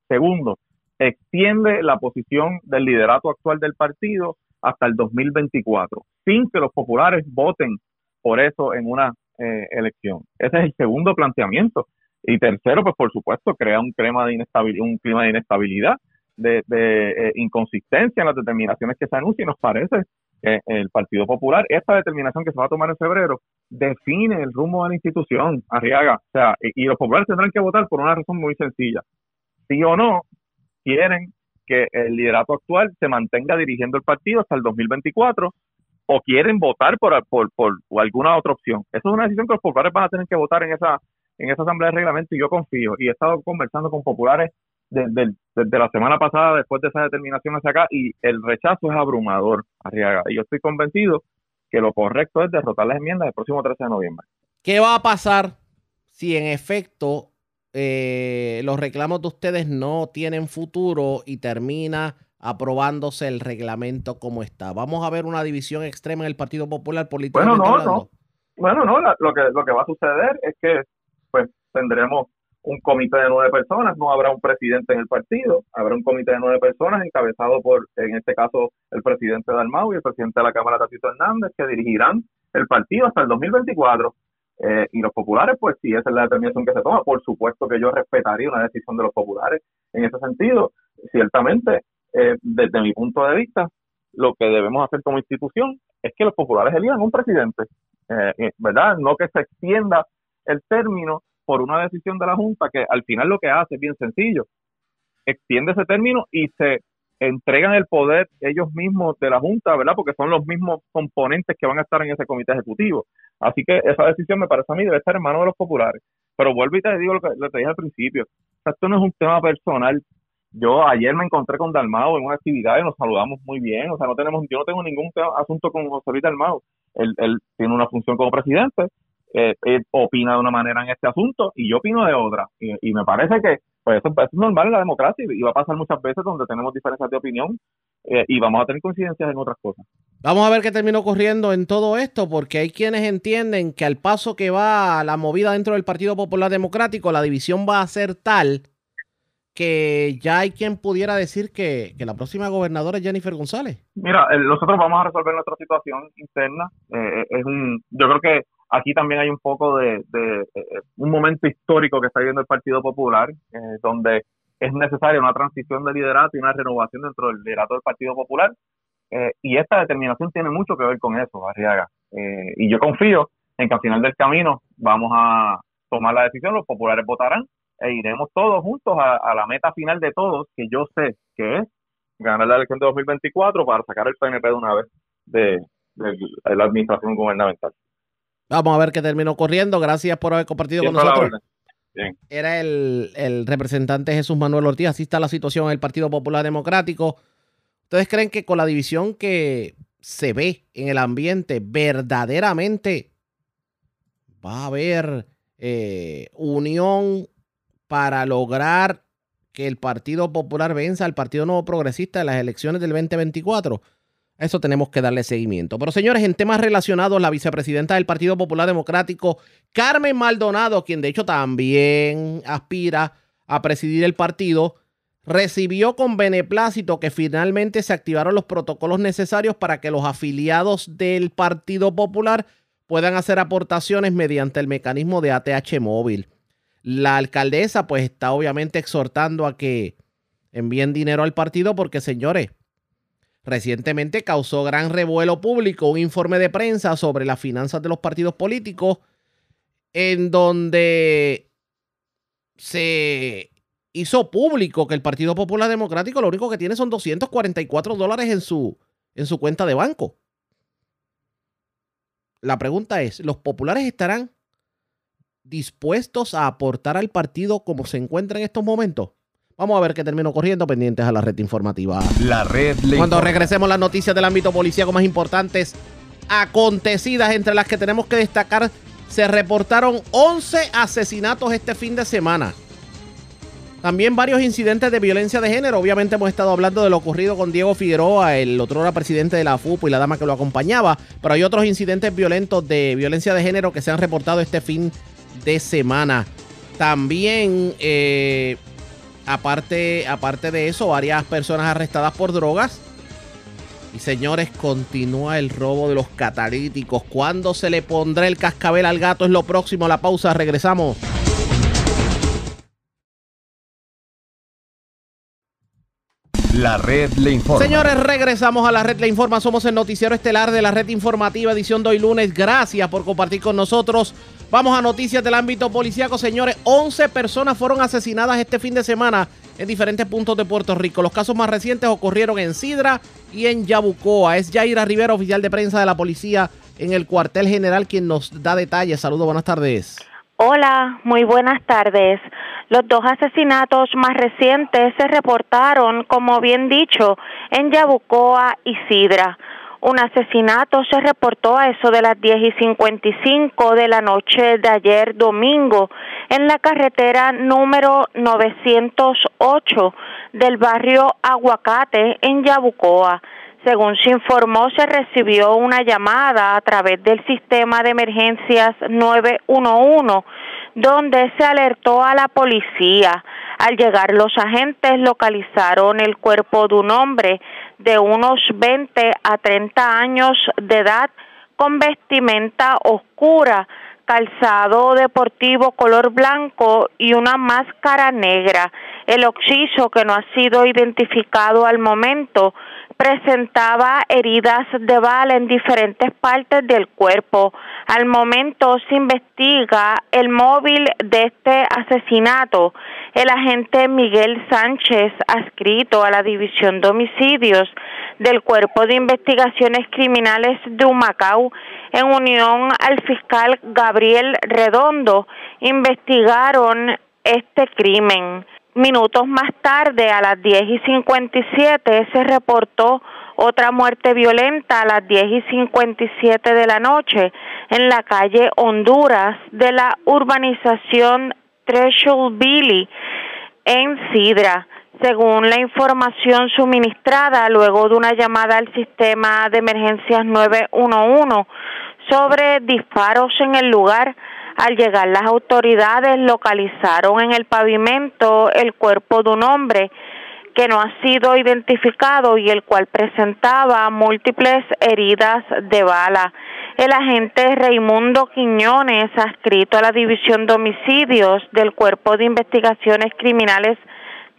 Segundo, extiende la posición del liderato actual del partido hasta el 2024, sin que los populares voten por eso en una eh, elección. Ese es el segundo planteamiento. Y tercero, pues por supuesto, crea un clima de inestabilidad, un clima de inestabilidad, de, eh, inconsistencia en las determinaciones que se anuncian. Y nos parece el Partido Popular, esta determinación que se va a tomar en febrero, define el rumbo de la institución, Arriaga. O sea, y, los populares tendrán que votar por una razón muy sencilla. Sí o no, quieren que el liderato actual se mantenga dirigiendo el partido hasta el 2024 o quieren votar por, por, por, alguna otra opción. Esa es una decisión que los populares van a tener que votar en esa en esa asamblea de reglamento y yo confío y he estado conversando con populares desde, la semana pasada después de esa determinación hacia acá y el rechazo es abrumador, Arriaga. Y yo estoy convencido que lo correcto es derrotar las enmiendas el próximo 13 de noviembre. ¿Qué va a pasar si en efecto eh, los reclamos de ustedes no tienen futuro y termina aprobándose el reglamento como está? ¿Vamos a ver una división extrema en el Partido Popular políticamente Bueno, no, no. Bueno, no, lo, que, lo que va a suceder es que pues tendremos un comité de nueve personas, no habrá un presidente en el partido, habrá un comité de nueve personas encabezado por, en este caso, el presidente Dalmau y el presidente de la Cámara, Tatito Hernández, que dirigirán el partido hasta el 2024. Eh, y los populares, pues si esa es la determinación que se toma, por supuesto que yo respetaría una decisión de los populares en ese sentido. Ciertamente, eh, desde mi punto de vista, lo que debemos hacer como institución es que los populares elijan un presidente, eh, ¿verdad? No que se extienda el término por una decisión de la Junta que al final lo que hace es bien sencillo. Extiende ese término y se entregan el poder ellos mismos de la Junta, ¿verdad? Porque son los mismos componentes que van a estar en ese comité ejecutivo. Así que esa decisión me parece a mí debe estar en manos de los populares. Pero vuelvo y te digo lo que, te dije al principio. esto no es un tema personal. Yo ayer me encontré con Dalmao en una actividad y nos saludamos muy bien. O sea, no tenemos, yo no tengo ningún asunto con José Luis Dalmao. Él, él tiene una función como presidente eh, opina de una manera en este asunto y yo opino de otra. Y, me parece que pues eso, es normal en la democracia y va a pasar muchas veces donde tenemos diferencias de opinión eh, y vamos a tener coincidencias en otras cosas. Vamos a ver qué terminó ocurriendo en todo esto, porque hay quienes entienden que al paso que va la movida dentro del Partido Popular Democrático, la división va a ser tal que ya hay quien pudiera decir que, la próxima gobernadora es Jennifer González. Mira, nosotros vamos a resolver nuestra situación interna. Eh, es un, yo creo que aquí también hay un poco de, eh, un momento histórico que está viviendo el Partido Popular, eh, donde es necesaria una transición de liderato y una renovación dentro del liderato del Partido Popular. Eh, y esta determinación tiene mucho que ver con eso, Arriaga. y yo confío en que al final del camino vamos a tomar la decisión, los populares votarán e iremos todos juntos a, la meta final de todos, que yo sé que es ganar la elección de 2024 para sacar el PNP de una vez de la administración gubernamental. Vamos a ver qué terminó corriendo. Gracias por haber compartido con nosotros. Era el, representante Jesús Manuel Ortiz. Así está la situación en el Partido Popular Democrático. ¿Ustedes creen que con la división que se ve en el ambiente, verdaderamente va a haber eh, unión para lograr que el Partido Popular venza al Partido Nuevo Progresista en las elecciones del 2024? Eso tenemos que darle seguimiento. Pero señores, en temas relacionados, la vicepresidenta del Partido Popular Democrático, Carmen Maldonado, quien de hecho también aspira a presidir el partido, recibió con beneplácito que finalmente se activaron los protocolos necesarios para que los afiliados del Partido Popular puedan hacer aportaciones mediante el mecanismo de ATH móvil. La alcaldesa pues está obviamente exhortando a que envíen dinero al partido porque señores, Recientemente causó gran revuelo público un informe de prensa sobre las finanzas de los partidos políticos en donde se hizo público que el Partido Popular Democrático lo único que tiene son 244 dólares en su, en su cuenta de banco. La pregunta es, ¿los populares estarán dispuestos a aportar al partido como se encuentra en estos momentos? Vamos a ver qué terminó corriendo pendientes a la red informativa. La red. Cuando regresemos las noticias del ámbito policíaco más importantes acontecidas, entre las que tenemos que destacar, se reportaron 11 asesinatos este fin de semana. También varios incidentes de violencia de género. Obviamente hemos estado hablando de lo ocurrido con Diego Figueroa, el otro era presidente de la FUPO y la dama que lo acompañaba. Pero hay otros incidentes violentos de violencia de género que se han reportado este fin de semana. También, eh, aparte, aparte de eso, varias personas arrestadas por drogas. Y señores, continúa el robo de los catalíticos. ¿Cuándo se le pondrá el cascabel al gato? Es lo próximo. La pausa, regresamos. La red le informa. Señores, regresamos a la red le informa. Somos el noticiero estelar de la red informativa edición de hoy lunes. Gracias por compartir con nosotros. Vamos a noticias del ámbito policíaco. Señores, 11 personas fueron asesinadas este fin de semana en diferentes puntos de Puerto Rico. Los casos más recientes ocurrieron en Sidra y en Yabucoa. Es Yaira Rivera, oficial de prensa de la policía en el cuartel general, quien nos da detalles. Saludos, buenas tardes. Hola, muy buenas tardes. Los dos asesinatos más recientes se reportaron, como bien dicho, en Yabucoa y Sidra. Un asesinato se reportó a eso de las 10 y 55 de la noche de ayer domingo en la carretera número 908 del barrio Aguacate en Yabucoa. Según se informó, se recibió una llamada a través del sistema de emergencias 911 donde se alertó a la policía. Al llegar los agentes localizaron el cuerpo de un hombre de unos 20 a 30 años de edad con vestimenta oscura, calzado deportivo color blanco y una máscara negra. El occiso, que no ha sido identificado al momento, presentaba heridas de bala en diferentes partes del cuerpo. Al momento se investiga el móvil de este asesinato. El agente Miguel Sánchez, adscrito a la División de Homicidios del Cuerpo de Investigaciones Criminales de Humacao, en unión al fiscal Gabriel Redondo, investigaron este crimen. Minutos más tarde, a las 10 y 57, se reportó otra muerte violenta a las 10 y 57 de la noche en la calle Honduras de la urbanización Threshold Billy en Sidra. Según la información suministrada luego de una llamada al sistema de emergencias 911 sobre disparos en el lugar, al llegar las autoridades localizaron en el pavimento el cuerpo de un hombre que no ha sido identificado y el cual presentaba múltiples heridas de bala. El agente Raimundo Quiñones, adscrito a la División de Homicidios del Cuerpo de Investigaciones Criminales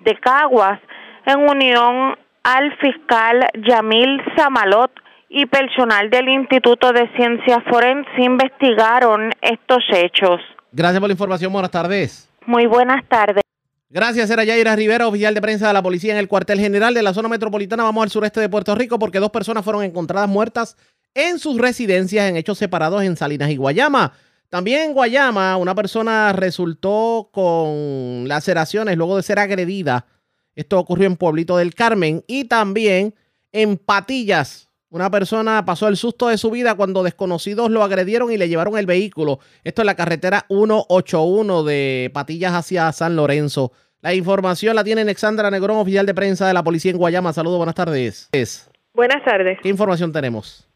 de Caguas, en unión al fiscal Yamil Samalot, y personal del Instituto de Ciencias Forense investigaron estos hechos. Gracias por la información. Buenas tardes. Muy buenas tardes. Gracias, era Yaira Rivera, oficial de prensa de la policía en el cuartel general de la zona metropolitana. Vamos al sureste de Puerto Rico porque dos personas fueron encontradas muertas en sus residencias en hechos separados en Salinas y Guayama. También en Guayama, una persona resultó con laceraciones luego de ser agredida. Esto ocurrió en Pueblito del Carmen y también en Patillas, una persona pasó el susto de su vida cuando desconocidos lo agredieron y le llevaron el vehículo. Esto es la carretera 181 de Patillas hacia San Lorenzo. La información la tiene Alexandra Negrón, oficial de prensa de la policía en Guayama. Saludos, buenas tardes. Buenas tardes. ¿Qué información tenemos?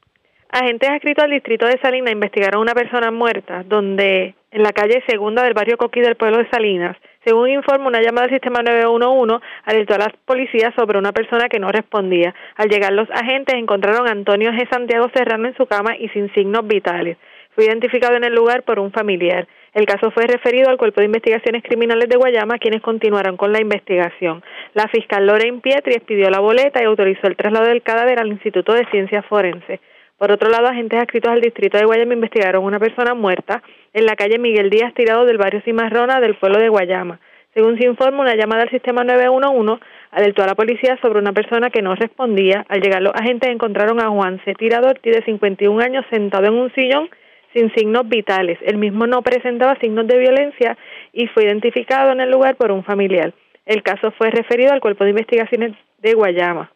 Agentes adscritos al distrito de Salinas investigaron a una persona muerta donde en la calle segunda del barrio Coqui del pueblo de Salinas según informa una llamada del sistema 911, alertó a la policía sobre una persona que no respondía. Al llegar los agentes encontraron a Antonio G. Santiago Serrano en su cama y sin signos vitales. Fue identificado en el lugar por un familiar. El caso fue referido al Cuerpo de Investigaciones Criminales de Guayama, quienes continuaron con la investigación. La fiscal Lorraine Pietri expidió la boleta y autorizó el traslado del cadáver al Instituto de Ciencias Forenses. Por otro lado, agentes adscritos al distrito de Guayama investigaron una persona muerta en la calle Miguel Díaz Tirado del barrio Cimarrona del pueblo de Guayama. Según se informa, una llamada al sistema 911 alertó a la policía sobre una persona que no respondía. Al llegar los agentes encontraron a Juan C. Tirador, de 51 años, sentado en un sillón sin signos vitales. El mismo no presentaba signos de violencia y fue identificado en el lugar por un familiar. El caso fue referido al Cuerpo de Investigaciones de Guayama.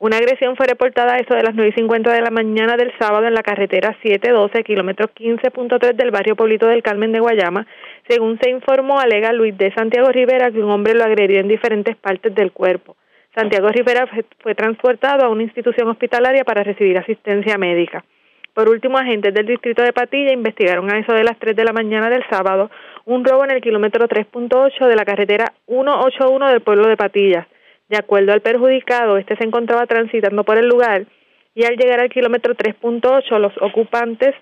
Una agresión fue reportada a eso de las 9 y 50 de la mañana del sábado en la carretera 712, kilómetro 15.3 del barrio Pueblito del Carmen de Guayama. Según se informó, alega Luis de Santiago Rivera que un hombre lo agredió en diferentes partes del cuerpo. Santiago Rivera fue transportado a una institución hospitalaria para recibir asistencia médica. Por último, agentes del distrito de Patilla investigaron a eso de las 3 de la mañana del sábado un robo en el kilómetro 3.8 de la carretera 181 del pueblo de Patillas. De acuerdo al perjudicado, este se encontraba transitando por el lugar y al llegar al kilómetro 3.8 los ocupantes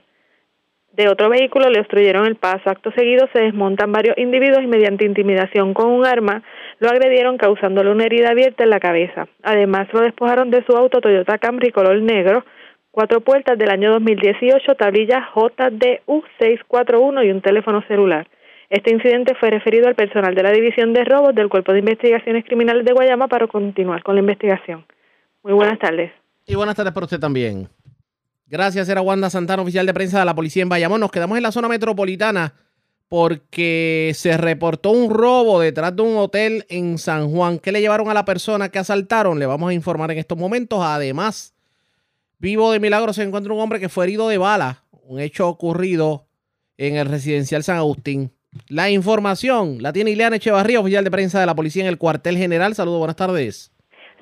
de otro vehículo le obstruyeron el paso. Acto seguido se desmontan varios individuos y mediante intimidación con un arma lo agredieron causándole una herida abierta en la cabeza. Además lo despojaron de su auto Toyota Camry color negro, cuatro puertas del año 2018, tablilla JDU641 y un teléfono celular. Este incidente fue referido al personal de la División de Robos del Cuerpo de Investigaciones Criminales de Guayama para continuar con la investigación. Muy buenas tardes. Y buenas tardes para usted también. Gracias, era Wanda Santana, oficial de prensa de la policía en Bayamón. Nos quedamos en la zona metropolitana porque se reportó un robo detrás de un hotel en San Juan. ¿Qué le llevaron a la persona que asaltaron? Le vamos a informar en estos momentos. Además, vivo de milagro se encuentra un hombre que fue herido de bala, un hecho ocurrido en el residencial San Agustín. La información la tiene Ileana Echevarría, oficial de prensa de la policía en el cuartel general. Saludos, buenas tardes.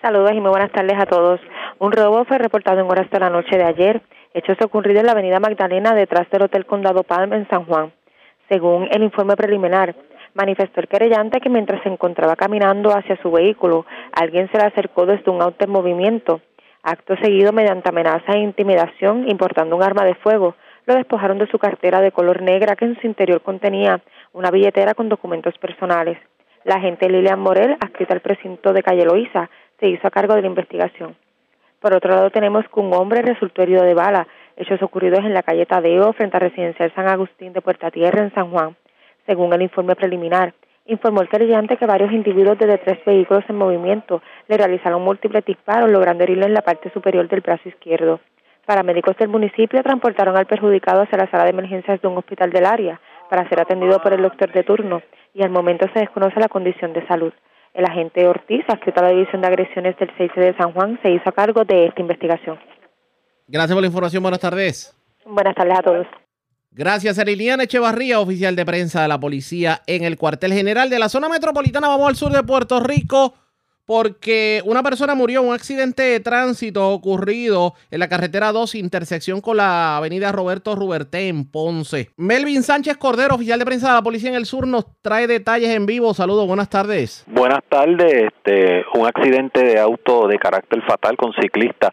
Saludos y muy buenas tardes a todos. Un robo fue reportado en horas de la noche de ayer. Hechos ocurrido en la avenida Magdalena, detrás del Hotel Condado Palm en San Juan. Según el informe preliminar, manifestó el querellante que mientras se encontraba caminando hacia su vehículo, alguien se le acercó desde un auto en movimiento. Acto seguido, mediante amenaza e intimidación, importando un arma de fuego, lo despojaron de su cartera de color negra que en su interior contenía una billetera con documentos personales. La agente Lilian Morel, adscrita al precinto de Calle Loíza, se hizo a cargo de la investigación. Por otro lado, tenemos que un hombre resultó herido de bala, hechos ocurridos en la calle Tadeo, frente a Residencial San Agustín de Puerta Tierra, en San Juan. Según el informe preliminar, informó el querellante que varios individuos desde tres vehículos en movimiento le realizaron múltiples disparos, logrando herirlo en la parte superior del brazo izquierdo. Paramédicos del municipio transportaron al perjudicado hacia la sala de emergencias de un hospital del área para ser atendido por el doctor de turno y al momento se desconoce la condición de salud. El agente Ortiz, adscrito a la División de Agresiones del 6 de San Juan, se hizo cargo de esta investigación. Gracias por la información. Buenas tardes. Buenas tardes a todos. Gracias, Eriliana Echevarría, oficial de prensa de la policía en el cuartel general de la zona metropolitana. Vamos al sur de Puerto Rico porque una persona murió en un accidente de tránsito ocurrido en la carretera 2, intersección con la avenida Roberto Ruberté en Ponce. Melvin Sánchez Cordero, oficial de prensa de la Policía en el Sur, nos trae detalles en vivo. Saludos, buenas tardes. Buenas tardes. Este, un accidente de auto de carácter fatal con ciclista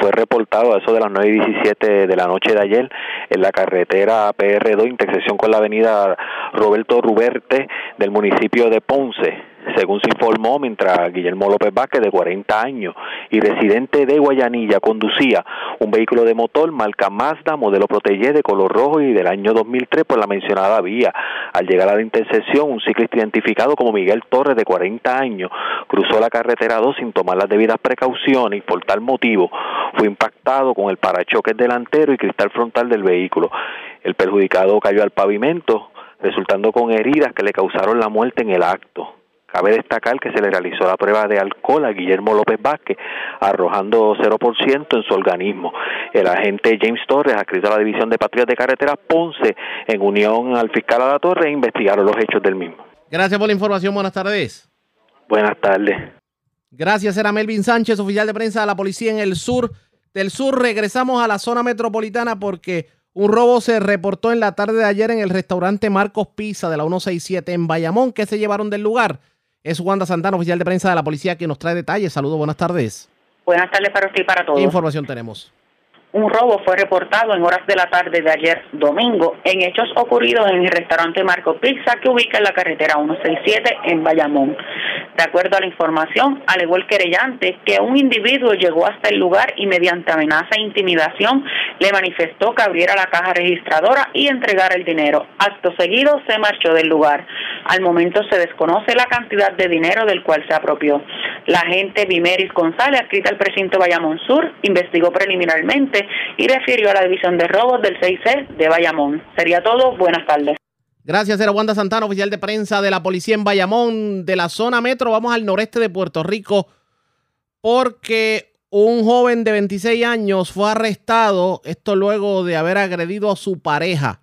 fue reportado a eso de las 9 y 17 de la noche de ayer en la carretera PR2, intersección con la avenida Roberto Ruberte del municipio de Ponce según se informó, mientras Guillermo López Vázquez, de 40 años y residente de Guayanilla, conducía un vehículo de motor marca Mazda, modelo Protege de color rojo y del año 2003 por la mencionada vía. Al llegar a la intersección, un ciclista identificado como Miguel Torres, de 40 años, cruzó la carretera 2 sin tomar las debidas precauciones y por tal motivo fue impactado con el parachoques delantero y cristal frontal del vehículo. El perjudicado cayó al pavimento, resultando con heridas que le causaron la muerte en el acto. Cabe destacar que se le realizó la prueba de alcohol a Guillermo López Vázquez, arrojando 0% en su organismo. El agente James Torres, adscrito a la División de Patrullas de Carretera Ponce, en unión al fiscal Ada Torres, investigaron los hechos del mismo. Gracias por la información. Buenas tardes. Buenas tardes. Gracias, era Melvin Sánchez, oficial de prensa de la policía en el sur. Del sur regresamos a la zona metropolitana porque un robo se reportó en la tarde de ayer en el restaurante Marcos Pizza de la 167 en Bayamón. ¿Qué se llevaron del lugar? Es Wanda Santana, oficial de prensa de la policía, que nos trae detalles. Saludos, buenas tardes. Buenas tardes para usted y para todos. ¿Qué información tenemos? Un robo fue reportado en horas de la tarde de ayer domingo en hechos ocurridos en el restaurante Marco Pizza que ubica en la carretera 167 en Bayamón. De acuerdo a la información, alegó el querellante que un individuo llegó hasta el lugar y mediante amenaza e intimidación le manifestó que abriera la caja registradora y entregara el dinero. Acto seguido se marchó del lugar. Al momento se desconoce la cantidad de dinero del cual se apropió. La agente Vimeris González, adscrita al precinto Bayamón Sur, investigó preliminarmente y refirió a la división de robos del 6C de Bayamón. Sería todo. Buenas tardes. Gracias, era Wanda Santana, oficial de prensa de la policía en Bayamón, de la zona metro. Vamos al noreste de Puerto Rico, porque un joven de 26 años fue arrestado, esto luego de haber agredido a su pareja,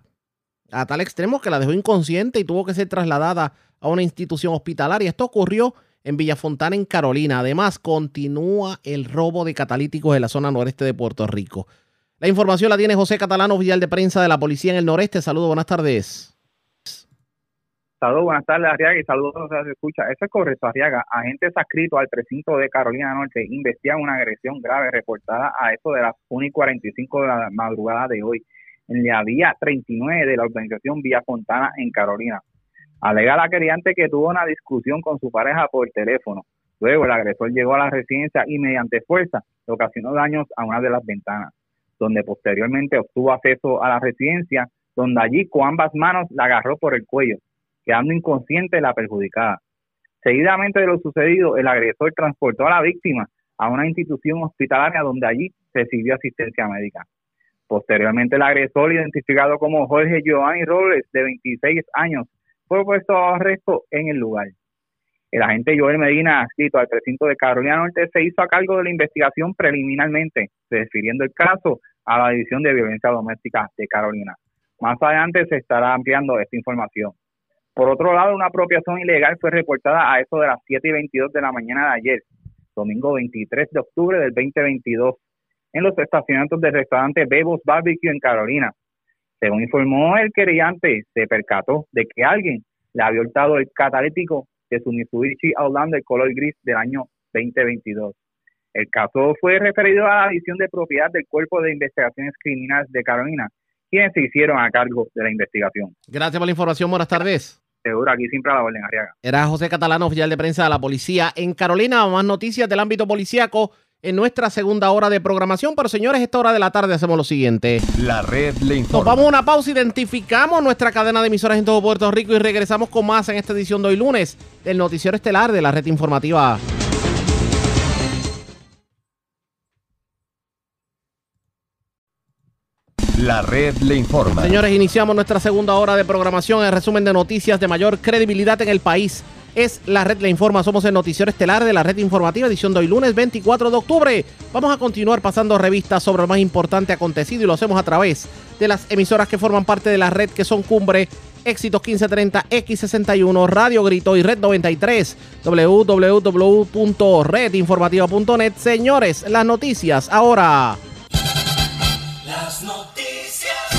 a tal extremo que la dejó inconsciente y tuvo que ser trasladada a una institución hospitalaria. Esto ocurrió en Villafontana, en Carolina. Además, continúa el robo de catalíticos en la zona noreste de Puerto Rico. La información la tiene José Catalano, oficial de prensa de la policía en el noreste. Saludos, buenas tardes. Saludos, buenas tardes, Arriaga, y saludos a se escucha. Eso es correcto, Arriaga. Agentes adscritos al precinto de Carolina Norte investigan una agresión grave reportada a eso de las 1 y 45 de la madrugada de hoy en la vía 39 de la organización Vía Fontana en Carolina. Alega la queriante que tuvo una discusión con su pareja por teléfono. Luego el agresor llegó a la residencia y mediante fuerza le ocasionó daños a una de las ventanas, donde posteriormente obtuvo acceso a la residencia, donde allí con ambas manos la agarró por el cuello, quedando inconsciente la perjudicada. Seguidamente de lo sucedido, el agresor transportó a la víctima a una institución hospitalaria donde allí recibió asistencia médica. Posteriormente, el agresor, identificado como Jorge Giovanni Robles, de 26 años, fue puesto arresto en el lugar. El agente Joel Medina, adscrito al precinto de Carolina Norte, se hizo a cargo de la investigación preliminarmente, refiriendo el caso a la División de Violencia Doméstica de Carolina. Más adelante se estará ampliando esta información. Por otro lado, una apropiación ilegal fue reportada a eso de las 7 y 22 de la mañana de ayer, domingo 23 de octubre del 2022, en los estacionamientos del restaurante Bebos Barbecue en Carolina, según informó el querellante, se percató de que alguien le había hurtado el catalítico de su Mitsubishi Outlander color gris del año 2022. El caso fue referido a la edición de propiedad del Cuerpo de Investigaciones Criminales de Carolina, quienes se hicieron a cargo de la investigación. Gracias por la información, buenas tardes. Seguro, aquí siempre a la orden, Arriaga. Era José Catalano, oficial de prensa de la policía en Carolina. Más noticias del ámbito policíaco en nuestra segunda hora de programación. Pero señores, esta hora de la tarde hacemos lo siguiente. La red le informa. Nos vamos a una pausa, identificamos nuestra cadena de emisoras en todo Puerto Rico y regresamos con más en esta edición de hoy lunes del noticiero estelar de la red informativa. La red le informa. Señores, iniciamos nuestra segunda hora de programación, el resumen de noticias de mayor credibilidad en el país es la red Le Informa. Somos el noticiero estelar de la red informativa, edición de hoy lunes 24 de octubre. Vamos a continuar pasando revistas sobre lo más importante acontecido y lo hacemos a través de las emisoras que forman parte de la red que son Cumbre, Éxitos 1530, X61, Radio Grito y Red 93, www.redinformativa.net. Señores, las noticias ahora. Las noticias.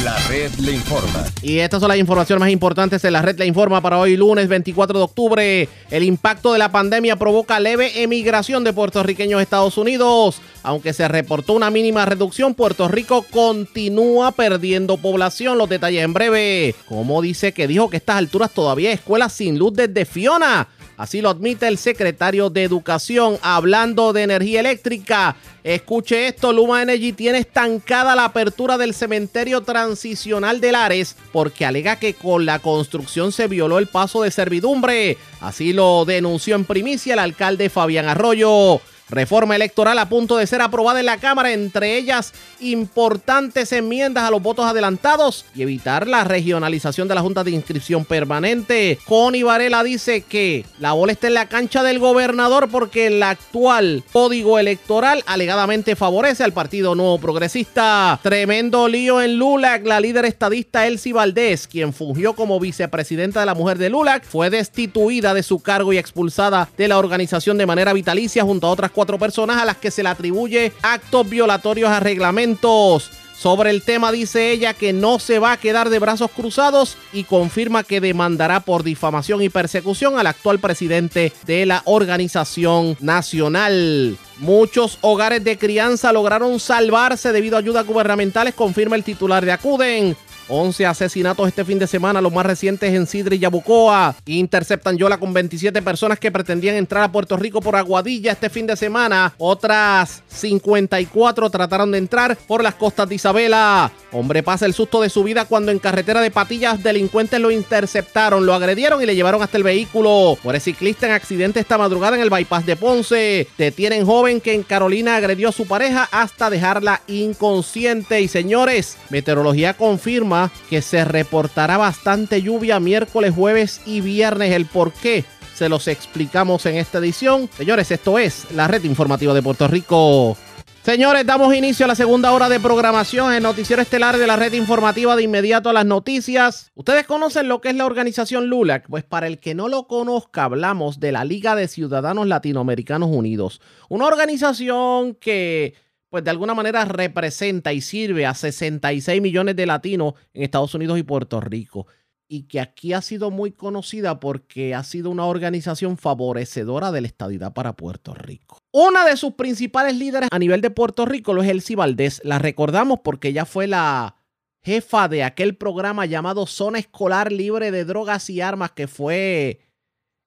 La red le informa. Y estas son las informaciones más importantes de la red le informa para hoy lunes 24 de octubre. El impacto de la pandemia provoca leve emigración de puertorriqueños a Estados Unidos. Aunque se reportó una mínima reducción, Puerto Rico continúa perdiendo población. Los detalles en breve. Como dice que dijo que a estas alturas todavía hay escuelas sin luz desde Fiona. Así lo admite el secretario de Educación hablando de energía eléctrica. Escuche esto, Luma Energy tiene estancada la apertura del cementerio transicional de Lares porque alega que con la construcción se violó el paso de servidumbre. Así lo denunció en primicia el alcalde Fabián Arroyo. Reforma electoral a punto de ser aprobada en la Cámara, entre ellas importantes enmiendas a los votos adelantados y evitar la regionalización de la Junta de Inscripción Permanente. Connie Varela dice que la bola está en la cancha del gobernador porque el actual código electoral alegadamente favorece al Partido Nuevo Progresista. Tremendo lío en LULAC. La líder estadista Elsie Valdés, quien fungió como vicepresidenta de la mujer de LULAC, fue destituida de su cargo y expulsada de la organización de manera vitalicia junto a otras cuatro personas a las que se le atribuye actos violatorios a reglamentos. Sobre el tema dice ella que no se va a quedar de brazos cruzados y confirma que demandará por difamación y persecución al actual presidente de la organización nacional. Muchos hogares de crianza lograron salvarse debido a ayudas gubernamentales, confirma el titular de Acuden. 11 asesinatos este fin de semana, los más recientes en Sidra y Yabucoa. Interceptan Yola con 27 personas que pretendían entrar a Puerto Rico por Aguadilla este fin de semana. Otras 54 trataron de entrar por las costas de Isabela. Hombre pasa el susto de su vida cuando en carretera de Patillas delincuentes lo interceptaron, lo agredieron y le llevaron hasta el vehículo. Por ciclista en accidente esta madrugada en el bypass de Ponce. Detienen joven que en Carolina agredió a su pareja hasta dejarla inconsciente. Y señores, meteorología confirma que se reportará bastante lluvia miércoles, jueves y viernes. El por qué se los explicamos en esta edición. Señores, esto es la red informativa de Puerto Rico. Señores, damos inicio a la segunda hora de programación en Noticiero Estelar de la red informativa de inmediato a las noticias. ¿Ustedes conocen lo que es la organización LULAC? Pues para el que no lo conozca, hablamos de la Liga de Ciudadanos Latinoamericanos Unidos. Una organización que, pues de alguna manera representa y sirve a 66 millones de latinos en Estados Unidos y Puerto Rico y que aquí ha sido muy conocida porque ha sido una organización favorecedora de la estadidad para Puerto Rico. Una de sus principales líderes a nivel de Puerto Rico lo es Elsie Valdés. La recordamos porque ella fue la jefa de aquel programa llamado Zona Escolar Libre de Drogas y Armas que fue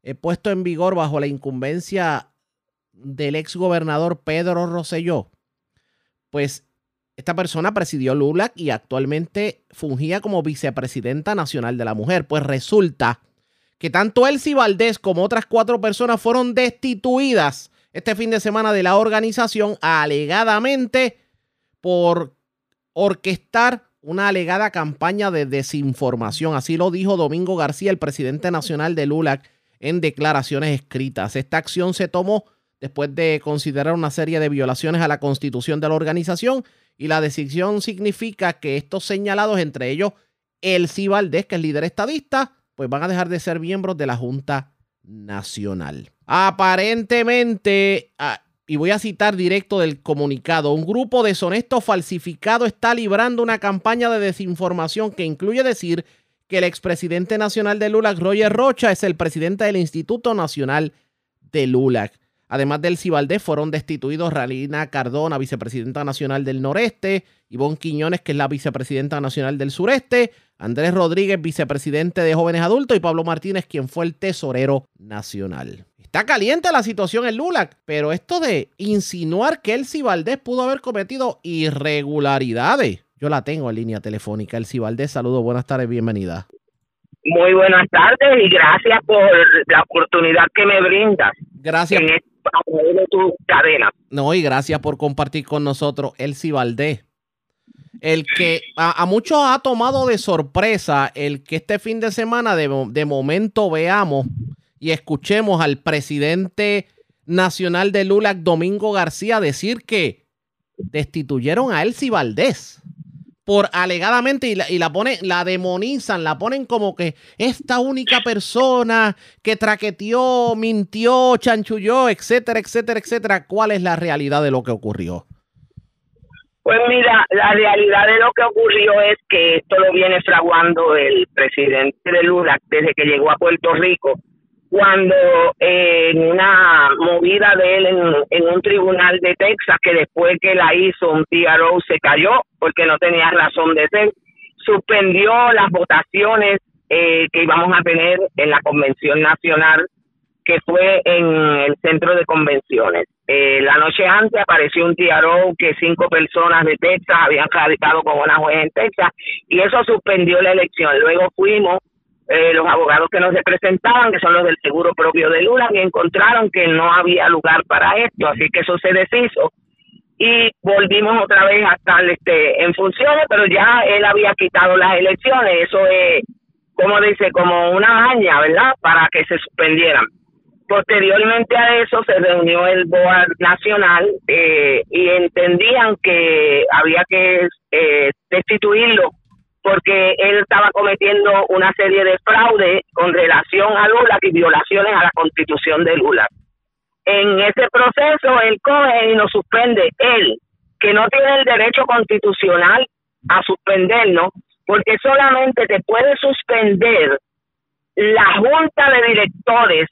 eh, puesto en vigor bajo la incumbencia del ex gobernador Pedro Rosselló. Pues esta persona presidió LULAC y actualmente fungía como vicepresidenta nacional de la mujer. Pues resulta que tanto Elsie Valdés como otras cuatro personas fueron destituidas este fin de semana de la organización alegadamente por orquestar una alegada campaña de desinformación. Así lo dijo Domingo García, el presidente nacional de LULAC, en declaraciones escritas. Esta acción se tomó después de considerar una serie de violaciones a la constitución de la organización y la decisión significa que estos señalados, entre ellos el Valdés, que es líder estadista, pues van a dejar de ser miembros de la Junta Nacional. Aparentemente, ah, y voy a citar directo del comunicado, un grupo deshonesto falsificado está librando una campaña de desinformación que incluye decir que el expresidente nacional de LULAC, Roger Rocha, es el presidente del Instituto Nacional de LULAC. Además del Cibaldés, fueron destituidos Ralina Cardona, vicepresidenta nacional del noreste, Ivonne Quiñones, que es la vicepresidenta nacional del sureste, Andrés Rodríguez, vicepresidente de jóvenes adultos, y Pablo Martínez, quien fue el tesorero nacional. Está caliente la situación en LULAC, pero esto de insinuar que el Cibaldés pudo haber cometido irregularidades, yo la tengo en línea telefónica. El Cibaldés, saludos, buenas tardes, bienvenida. Muy buenas tardes y gracias por la oportunidad que me brindas. Gracias. De tu cadena. No, y gracias por compartir con nosotros el Cibaldé. El que a, muchos ha tomado de sorpresa el que este fin de semana de, de momento veamos y escuchemos al presidente nacional de LULAC, Domingo García, decir que destituyeron a Elsie Valdés por alegadamente y la, y la ponen, la demonizan, la ponen como que esta única persona que traqueteó, mintió, chanchulló, etcétera, etcétera, etcétera. ¿Cuál es la realidad de lo que ocurrió? Pues mira, la realidad de lo que ocurrió es que esto lo viene fraguando el presidente de Lula desde que llegó a Puerto Rico cuando en una movida de él en, un tribunal de Texas, que después que la hizo un PRO se cayó porque no tenía razón de ser, suspendió las votaciones eh, que íbamos a tener en la convención nacional que fue en el centro de convenciones. Eh, la noche antes apareció un TRO que cinco personas de Texas habían radicado con una juez en Texas y eso suspendió la elección. Luego fuimos eh, los abogados que nos representaban, que son los del seguro propio de Lula, y encontraron que no había lugar para esto, así que eso se deshizo y volvimos otra vez a estar este, en funciones, pero ya él había quitado las elecciones, eso es, como dice, como una haña, ¿verdad?, para que se suspendieran. Posteriormente a eso se reunió el BOAR nacional eh, y entendían que había que eh, destituirlo porque él estaba cometiendo una serie de fraudes con relación a Lula y violaciones a la constitución de Lula. En ese proceso, él coge y nos suspende, él, que no tiene el derecho constitucional a suspendernos, porque solamente te puede suspender la junta de directores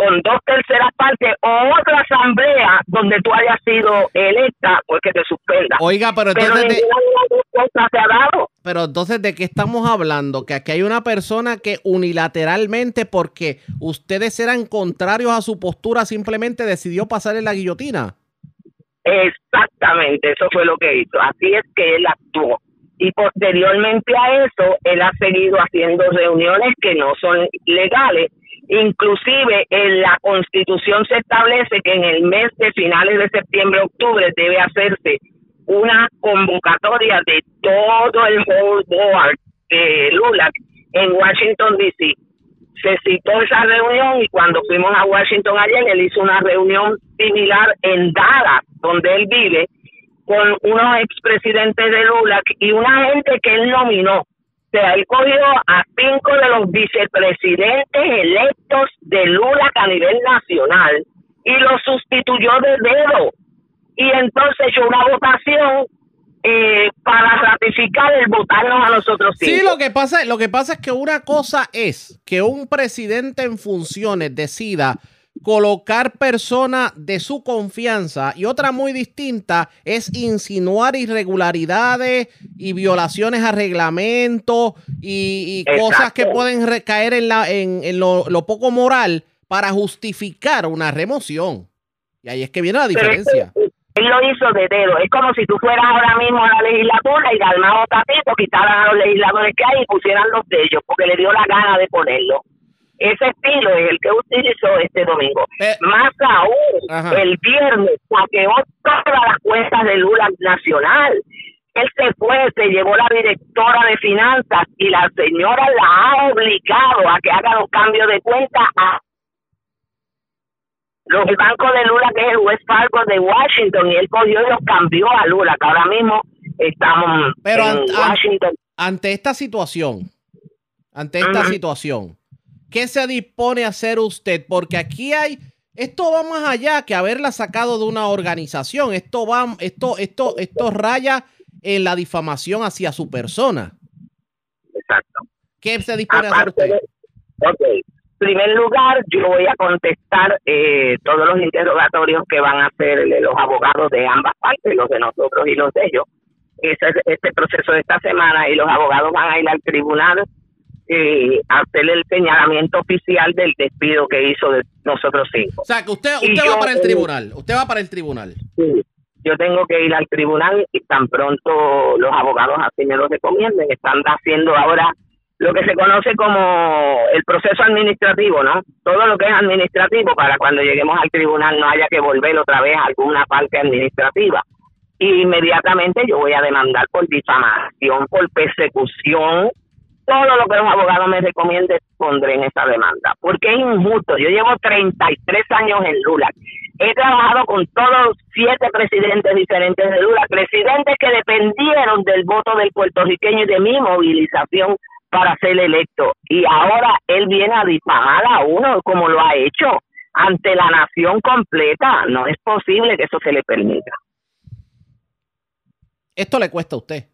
con dos terceras partes o otra asamblea donde tú hayas sido electa porque te suspenda. Oiga, pero entonces... de... se ha dado. Pero entonces, ¿de qué estamos hablando? Que aquí hay una persona que unilateralmente, porque ustedes eran contrarios a su postura, simplemente decidió pasarle la guillotina. Exactamente, eso fue lo que hizo. Así es que él actuó. Y posteriormente a eso, él ha seguido haciendo reuniones que no son legales Inclusive en la constitución se establece que en el mes de finales de septiembre, octubre debe hacerse una convocatoria de todo el whole board de LULAC en Washington, D.C. Se citó esa reunión y cuando fuimos a Washington ayer, él hizo una reunión similar en Dallas, donde él vive, con unos expresidentes de Lula y una gente que él nominó. O sea, él cogió a cinco de los vicepresidentes electos de Lula a nivel nacional y los sustituyó de dedo. Y entonces hizo una votación eh, para ratificar el votarnos a nosotros Sí, lo que pasa, lo que pasa es que una cosa es que un presidente en funciones decida colocar personas de su confianza y otra muy distinta es insinuar irregularidades y violaciones a reglamentos y, cosas que pueden recaer en, la, en, lo, poco moral para justificar una remoción. Y ahí es que viene la diferencia. él lo hizo de dedo. Es como si tú fueras ahora mismo a la legislatura y de armado tapito quitaran a los legisladores que hay y pusieran los de ellos, porque le dio la gana de ponerlo. Ese estilo es el que utilizó este domingo. Más aún, el viernes saqueó todas las cuentas de Lula Nacional. Él se fue, se llevó la directora de finanzas y la señora la ha obligado a que haga los cambios de cuenta a los bancos de Lula, que es el West Fargo de Washington, y él cogió y los cambió a Lula, que ahora mismo estamos en Washington. Ante esta situación, ante esta situación, ¿Qué se dispone a hacer usted? Porque aquí hay, esto va más allá que haberla sacado de una organización. Esto va, esto, esto, esto raya en la difamación hacia su persona. Exacto. ¿Qué se dispone a hacer usted? ok. En primer lugar, yo voy a contestar eh, todos los interrogatorios que van a hacer los abogados de ambas partes, los de nosotros y los de ellos. Este proceso de esta semana y los abogados van a ir al tribunal eh, hacer el señalamiento oficial del despido que hizo de nosotros cinco. O sea, que usted, usted va para el tribunal, usted va para el tribunal. Sí, yo tengo que ir al tribunal y tan pronto los abogados así me lo recomienden. Están haciendo ahora lo que se conoce como el proceso administrativo, ¿no? Todo lo que es administrativo para cuando lleguemos al tribunal no haya que volver otra vez a alguna parte administrativa. Y inmediatamente yo voy a demandar por difamación, por persecución, todo lo que los abogados me recomienden pondré en esa demanda, porque es injusto. Yo llevo 33 años en Lula. He trabajado con todos siete presidentes diferentes de Lula, presidentes que dependieron del voto del puertorriqueño y de mi movilización para ser electo. Y ahora él viene a difamar a uno como lo ha hecho ante la nación completa. No es posible que eso se le permita. Esto le cuesta a usted.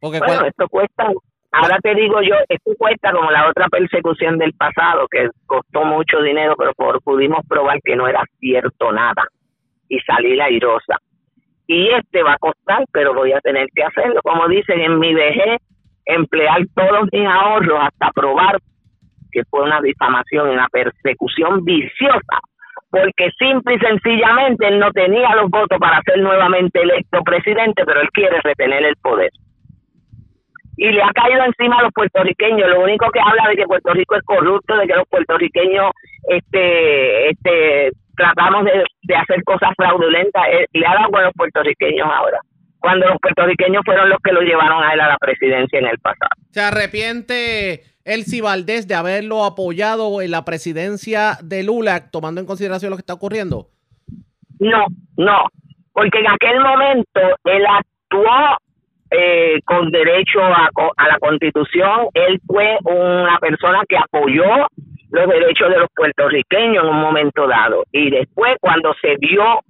Porque bueno, esto cuesta Ahora te digo yo, esto cuesta como la otra persecución del pasado, que costó mucho dinero, pero por, pudimos probar que no era cierto nada y salir airosa. Y este va a costar, pero voy a tener que hacerlo. Como dicen, en mi vejez, emplear todos mis ahorros hasta probar que fue una difamación, una persecución viciosa, porque simple y sencillamente él no tenía los votos para ser nuevamente electo presidente, pero él quiere retener el poder y le ha caído encima a los puertorriqueños. Lo único que habla de que Puerto Rico es corrupto, de que los puertorriqueños este, este, tratamos de, hacer cosas fraudulentas, eh, le ha dado con los puertorriqueños ahora, cuando los puertorriqueños fueron los que lo llevaron a él a la presidencia en el pasado. ¿Se arrepiente Elsie Valdés de haberlo apoyado en la presidencia de Lula, tomando en consideración lo que está ocurriendo? No, no, porque en aquel momento él actuó eh, con derecho a, a la constitución. Él fue una persona que apoyó los derechos de los puertorriqueños en un momento dado. Y después, cuando se vio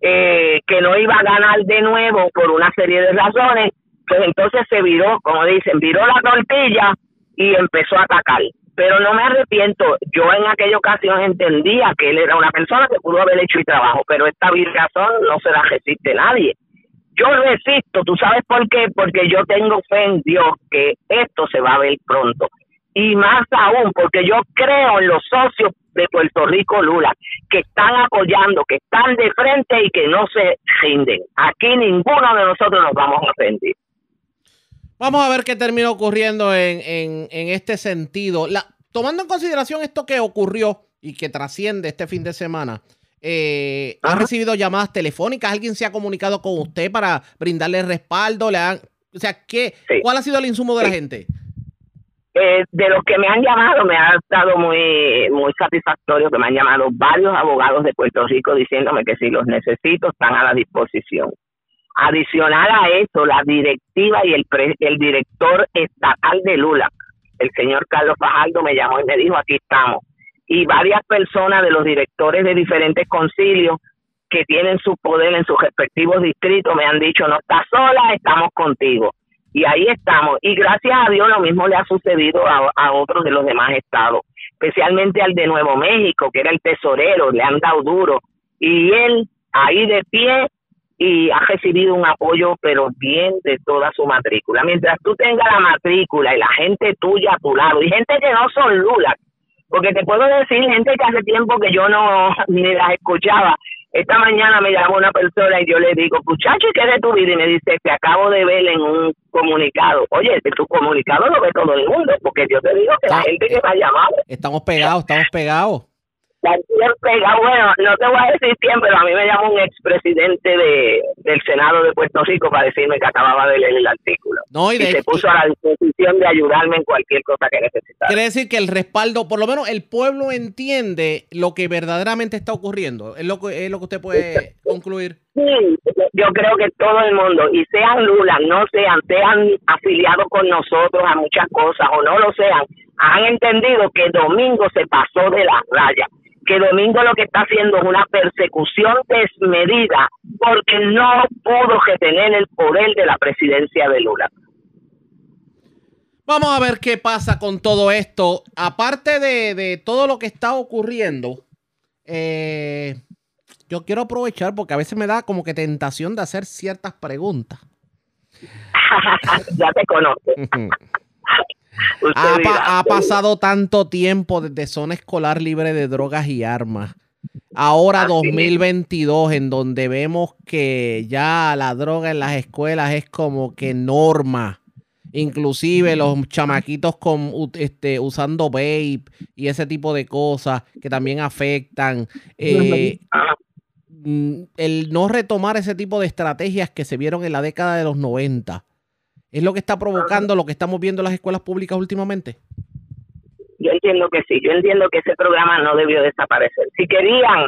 eh, que no iba a ganar de nuevo por una serie de razones, pues entonces se viró, como dicen, viró la tortilla y empezó a atacar. Pero no me arrepiento, yo en aquella ocasión entendía que él era una persona que pudo haber hecho el trabajo, pero esta virrazón no se la resiste nadie. Yo resisto, ¿tú sabes por qué? Porque yo tengo fe en Dios que esto se va a ver pronto. Y más aún, porque yo creo en los socios de Puerto Rico Lula, que están apoyando, que están de frente y que no se rinden. Aquí ninguno de nosotros nos vamos a rendir. Vamos a ver qué termina ocurriendo en, en, este sentido. La, tomando en consideración esto que ocurrió y que trasciende este fin de semana, eh, ¿Ha recibido llamadas telefónicas? ¿Alguien se ha comunicado con usted para brindarle respaldo? ¿Le han, o sea, ¿qué, ¿cuál ha sido el insumo de la gente? Eh, de los que me han llamado, me ha estado muy, muy satisfactorio que me han llamado varios abogados de Puerto Rico diciéndome que si los necesito están a la disposición. Adicional a eso, la directiva y el, el director estatal de Lula, el señor Carlos Fajardo, me llamó y me dijo, aquí estamos. Y varias personas de los directores de diferentes concilios que tienen su poder en sus respectivos distritos me han dicho, no estás sola, estamos contigo. Y ahí estamos. Y gracias a Dios lo mismo le ha sucedido a, otros de los demás estados, especialmente al de Nuevo México, que era el tesorero, le han dado duro. Y él ahí de pie y ha recibido un apoyo, pero bien de toda su matrícula. Mientras tú tengas la matrícula y la gente tuya a tu lado, y gente que no son Lula, porque te puedo decir, gente que hace tiempo que yo no ni las escuchaba, esta mañana me llamó una persona y yo le digo, muchacho, ¿qué es de tu vida? Y me dice, te acabo de ver en un comunicado. Oye, tu comunicado lo ve todo el mundo, porque yo te digo que la gente que me ha llamado. Estamos pegados, estamos pegados. Bueno, no te voy a decir quién, pero a mí me llamó un expresidente de, del Senado de Puerto Rico para decirme que acababa de leer el artículo. No, y, se puso a la disposición de ayudarme en cualquier cosa que necesitara. Quiere decir que el respaldo, por lo menos el pueblo entiende lo que verdaderamente está ocurriendo. Es lo que, es lo que usted puede concluir. Sí, yo creo que todo el mundo, y sean Lula, no sean, sean afiliados con nosotros a muchas cosas o no lo sean, han entendido que Domingo se pasó de la raya que Domingo lo que está haciendo es una persecución desmedida porque no pudo retener el poder de la presidencia de Lula. Vamos a ver qué pasa con todo esto. Aparte de, todo lo que está ocurriendo, eh, yo quiero aprovechar porque a veces me da como que tentación de hacer ciertas preguntas. ya te conozco. Ha, pasado tanto tiempo desde zona escolar libre de drogas y armas. Ahora 2022, en donde vemos que ya la droga en las escuelas es como que norma. Inclusive los chamaquitos con, este, usando vape y ese tipo de cosas que también afectan. Eh, mm, el no retomar ese tipo de estrategias que se vieron en la década de los 90 ¿Es lo que está provocando lo que estamos viendo en las escuelas públicas últimamente? Yo entiendo que sí, yo entiendo que ese programa no debió desaparecer. Si querían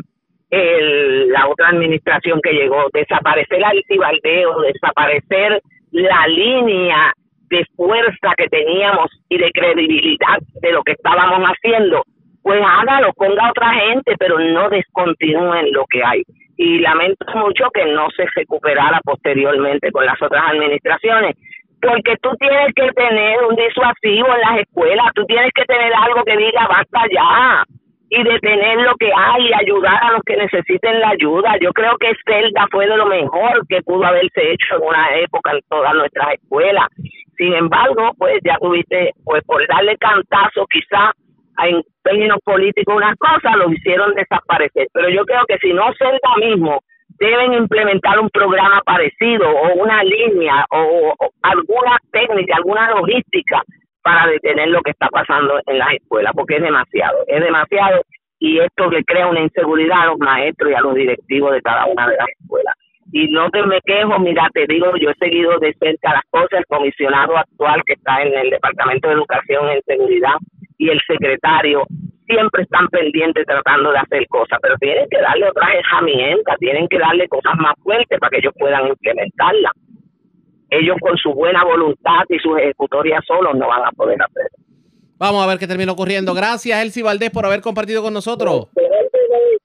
la otra administración que llegó, desaparecer al cibaldeo, desaparecer la línea de fuerza que teníamos y de credibilidad de lo que estábamos haciendo, pues hágalo, ponga otra gente, pero no descontinúen lo que hay. Y lamento mucho que no se recuperara posteriormente con las otras administraciones porque tú tienes que tener un disuasivo en las escuelas, tú tienes que tener algo que diga basta ya y detener lo que hay y ayudar a los que necesiten la ayuda. Yo creo que Zelda fue de lo mejor que pudo haberse hecho en una época en todas nuestras escuelas. Sin embargo, pues ya tuviste, pues por darle cantazo quizá en términos políticos unas cosas, lo hicieron desaparecer. Pero yo creo que si no Zelda mismo deben implementar un programa parecido o una línea o, alguna técnica, alguna logística para detener lo que está pasando en las escuelas, porque es demasiado, es demasiado y esto le crea una inseguridad a los maestros y a los directivos de cada una de las escuelas. Y no te me quejo, mira, te digo, yo he seguido de cerca las cosas, el comisionado actual que está en el Departamento de Educación en Seguridad y el secretario siempre están pendientes tratando de hacer cosas, pero tienen que darle otras herramientas, tienen que darle cosas más fuertes para que ellos puedan implementarlas. Ellos con su buena voluntad y sus ejecutorias solos no van a poder hacerlo. Vamos a ver qué termina ocurriendo. Gracias, Elsie Valdés, por haber compartido con nosotros.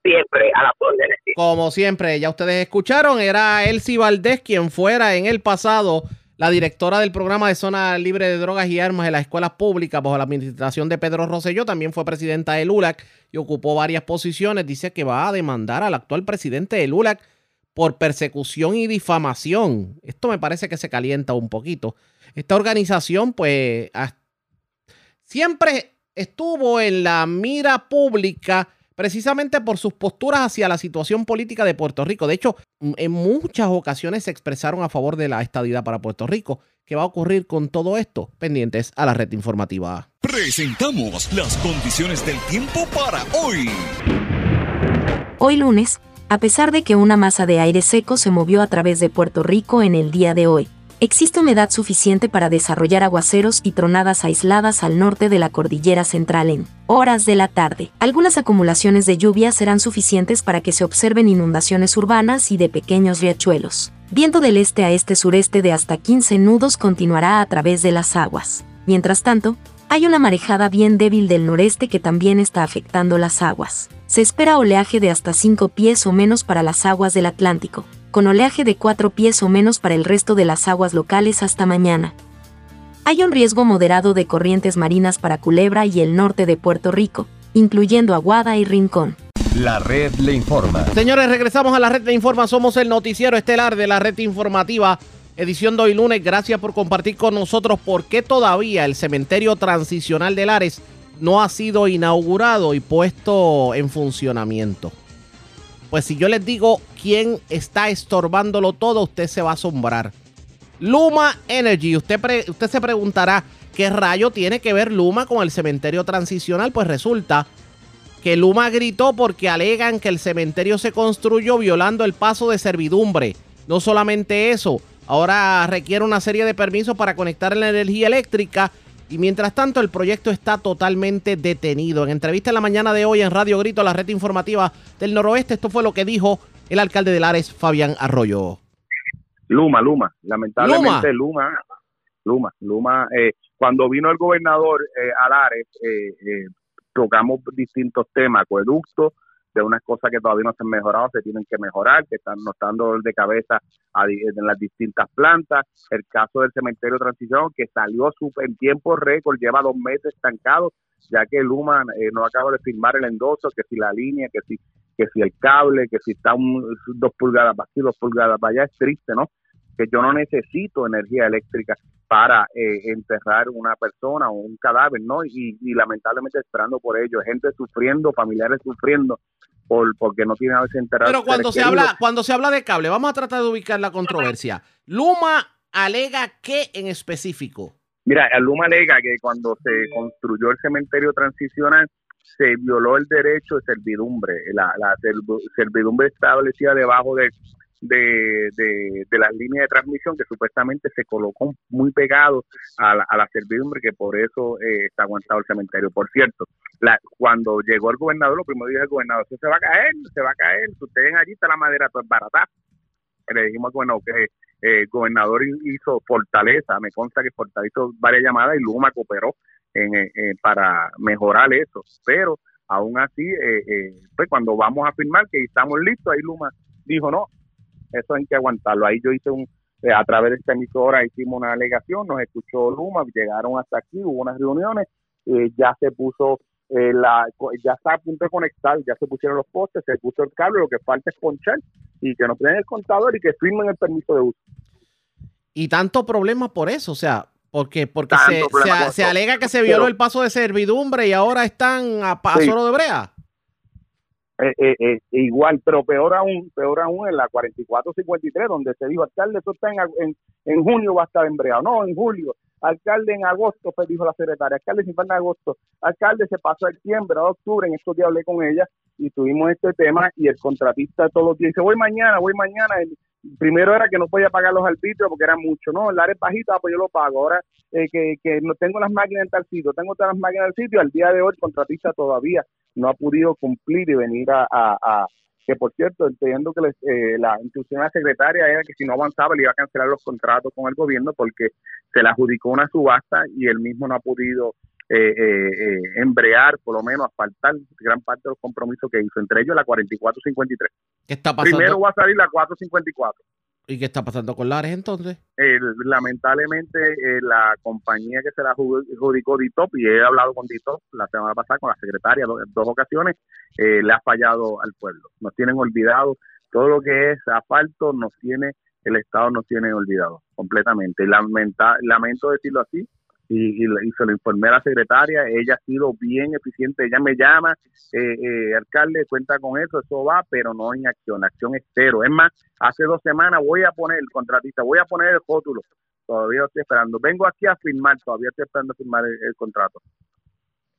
Siempre a la órdenes. Como siempre, ya ustedes escucharon, era Elsie Valdés quien fuera en el pasado la directora del programa de zona libre de drogas y armas en las escuelas públicas bajo la administración de Pedro Rosselló, también fue presidenta del ULAC y ocupó varias posiciones. Dice que va a demandar al actual presidente del ULAC por persecución y difamación. Esto me parece que se calienta un poquito. Esta organización, pues, siempre estuvo en la mira pública precisamente por sus posturas hacia la situación política de Puerto Rico. De hecho, en muchas ocasiones se expresaron a favor de la estadidad para Puerto Rico. ¿Qué va a ocurrir con todo esto? Pendientes a la red informativa. Presentamos las condiciones del tiempo para hoy. Hoy lunes, a pesar de que una masa de aire seco se movió a través de Puerto Rico en el día de hoy, existe humedad suficiente para desarrollar aguaceros y tronadas aisladas al norte de la cordillera central en horas de la tarde. Algunas acumulaciones de lluvia serán suficientes para que se observen inundaciones urbanas y de pequeños riachuelos. Viento del este a este-sureste de hasta 15 nudos continuará a través de las aguas. Mientras tanto, hay una marejada bien débil del noreste que también está afectando las aguas. Se espera oleaje de hasta 5 pies o menos para las aguas del Atlántico, con oleaje de 4 pies o menos para el resto de las aguas locales hasta mañana. Hay un riesgo moderado de corrientes marinas para Culebra y el norte de Puerto Rico, incluyendo Aguada y Rincón. La red le informa. Señores, regresamos a la red le informa. Somos el noticiero estelar de la red informativa, edición de hoy lunes. Gracias por compartir con nosotros por qué todavía el cementerio transicional de Lares no ha sido inaugurado y puesto en funcionamiento. Pues si yo les digo quién está estorbándolo todo, usted se va a asombrar. Luma Energy. Usted, usted se preguntará qué rayo tiene que ver Luma con el cementerio transicional. Pues resulta que Luma gritó porque alegan que el cementerio se construyó violando el paso de servidumbre. No solamente eso, ahora requiere una serie de permisos para conectar la energía eléctrica y mientras tanto, el proyecto está totalmente detenido. En entrevista en la mañana de hoy en Radio Grito, la red informativa del noroeste, esto fue lo que dijo el alcalde de Lares, Fabián Arroyo. Luma, Luma, lamentablemente Luma, Luma, Luma. Eh, cuando vino el gobernador eh, a Lares, eh, tocamos distintos temas, acueductos, de unas cosas que todavía no se han mejorado, se tienen que mejorar, que están nos están dando de cabeza en las distintas plantas. El caso del cementerio de transición, que salió en tiempo récord, lleva dos meses estancado, ya que Luma eh, no acaba de firmar el endoso, que si la línea, que si que si el cable, que si está un, dos pulgadas para aquí, dos pulgadas para allá, es triste, ¿no? Que yo no necesito energía eléctrica para eh, enterrar una persona o un cadáver, ¿no? Y, y, lamentablemente esperando por ello, gente sufriendo, familiares sufriendo por porque no tiene a veces enterrado. Pero cuando se habla cuando se habla de cable, vamos a tratar de ubicar la controversia. Luma alega qué en específico? Mira, Luma alega que cuando se construyó el cementerio transicional se violó el derecho de servidumbre, la, la servidumbre establecida debajo de de, de, las líneas de transmisión que supuestamente se colocó muy pegado a la, a la servidumbre que por eso eh, está aguantado el cementerio. Por cierto, cuando llegó el gobernador, lo primero dijo el gobernador, se va a caer, se va a caer, ustedes allí está la madera toda barata. Le dijimos bueno que eh, el gobernador hizo Fortaleza, me consta que Fortaleza hizo varias llamadas y Luma cooperó en, eh, para mejorar eso, pero aún así, pues cuando vamos a firmar que estamos listos, ahí Luma dijo, no, eso hay que aguantarlo. Ahí yo hice un, eh, a través de esta emisora hicimos una alegación, nos escuchó Luma, llegaron hasta aquí, hubo unas reuniones, eh, ya se puso eh, la, ya está a punto de conectar, ya se pusieron los postes, se puso el cable, lo que falta es ponchar y que nos den el contador y que firmen el permiso de uso. Y tanto problema por eso, o sea, porque porque se, alega que se violó el paso de servidumbre y ahora están a paso de brea. Eh, eh, eh, igual, pero peor aún, peor aún en la 4453, donde se dijo, alcalde, eso está en, en, junio va a estar embreado, no, en julio, alcalde en agosto, pues dijo la secretaria, alcalde si fue en agosto, alcalde se pasó el septiembre, a octubre, en estos días hablé con ella y tuvimos este tema y el contratista todos los días dice, voy mañana, voy mañana, primero era que no podía pagar los arbitrios porque era mucho, no, el área es bajita, pues yo lo pago, ahora eh, que, que no tengo las máquinas en tal sitio, tengo todas las máquinas en el sitio, al día de hoy el contratista todavía no ha podido cumplir y venir a, a, que por cierto, entiendo que eh, la instrucción de la secretaria era que si no avanzaba le iba a cancelar los contratos con el gobierno porque se le adjudicó una subasta y él mismo no ha podido eh, eh, embrear, por lo menos, faltar gran parte de los compromisos que hizo, entre ellos la 4453. ¿Qué está pasando? Primero va a salir la 454. ¿Y qué está pasando con Lares entonces? lamentablemente, eh, la compañía que se la adjudicó DITOP, y he hablado con DITOP la semana pasada con la secretaria en dos ocasiones, eh, le ha fallado al pueblo. Nos tienen olvidado todo lo que es asfalto, nos tiene, el Estado nos tiene olvidado completamente. Lamenta, lamento decirlo así, y, y, se lo informé a la secretaria, ella ha sido bien eficiente, ella me llama, eh, eh, alcalde, cuenta con eso, eso va, pero no en acción, acción es cero. Es más, hace dos semanas voy a poner el contratista, voy a poner el rótulo, todavía estoy esperando, vengo aquí a firmar, todavía estoy esperando a firmar el, contrato.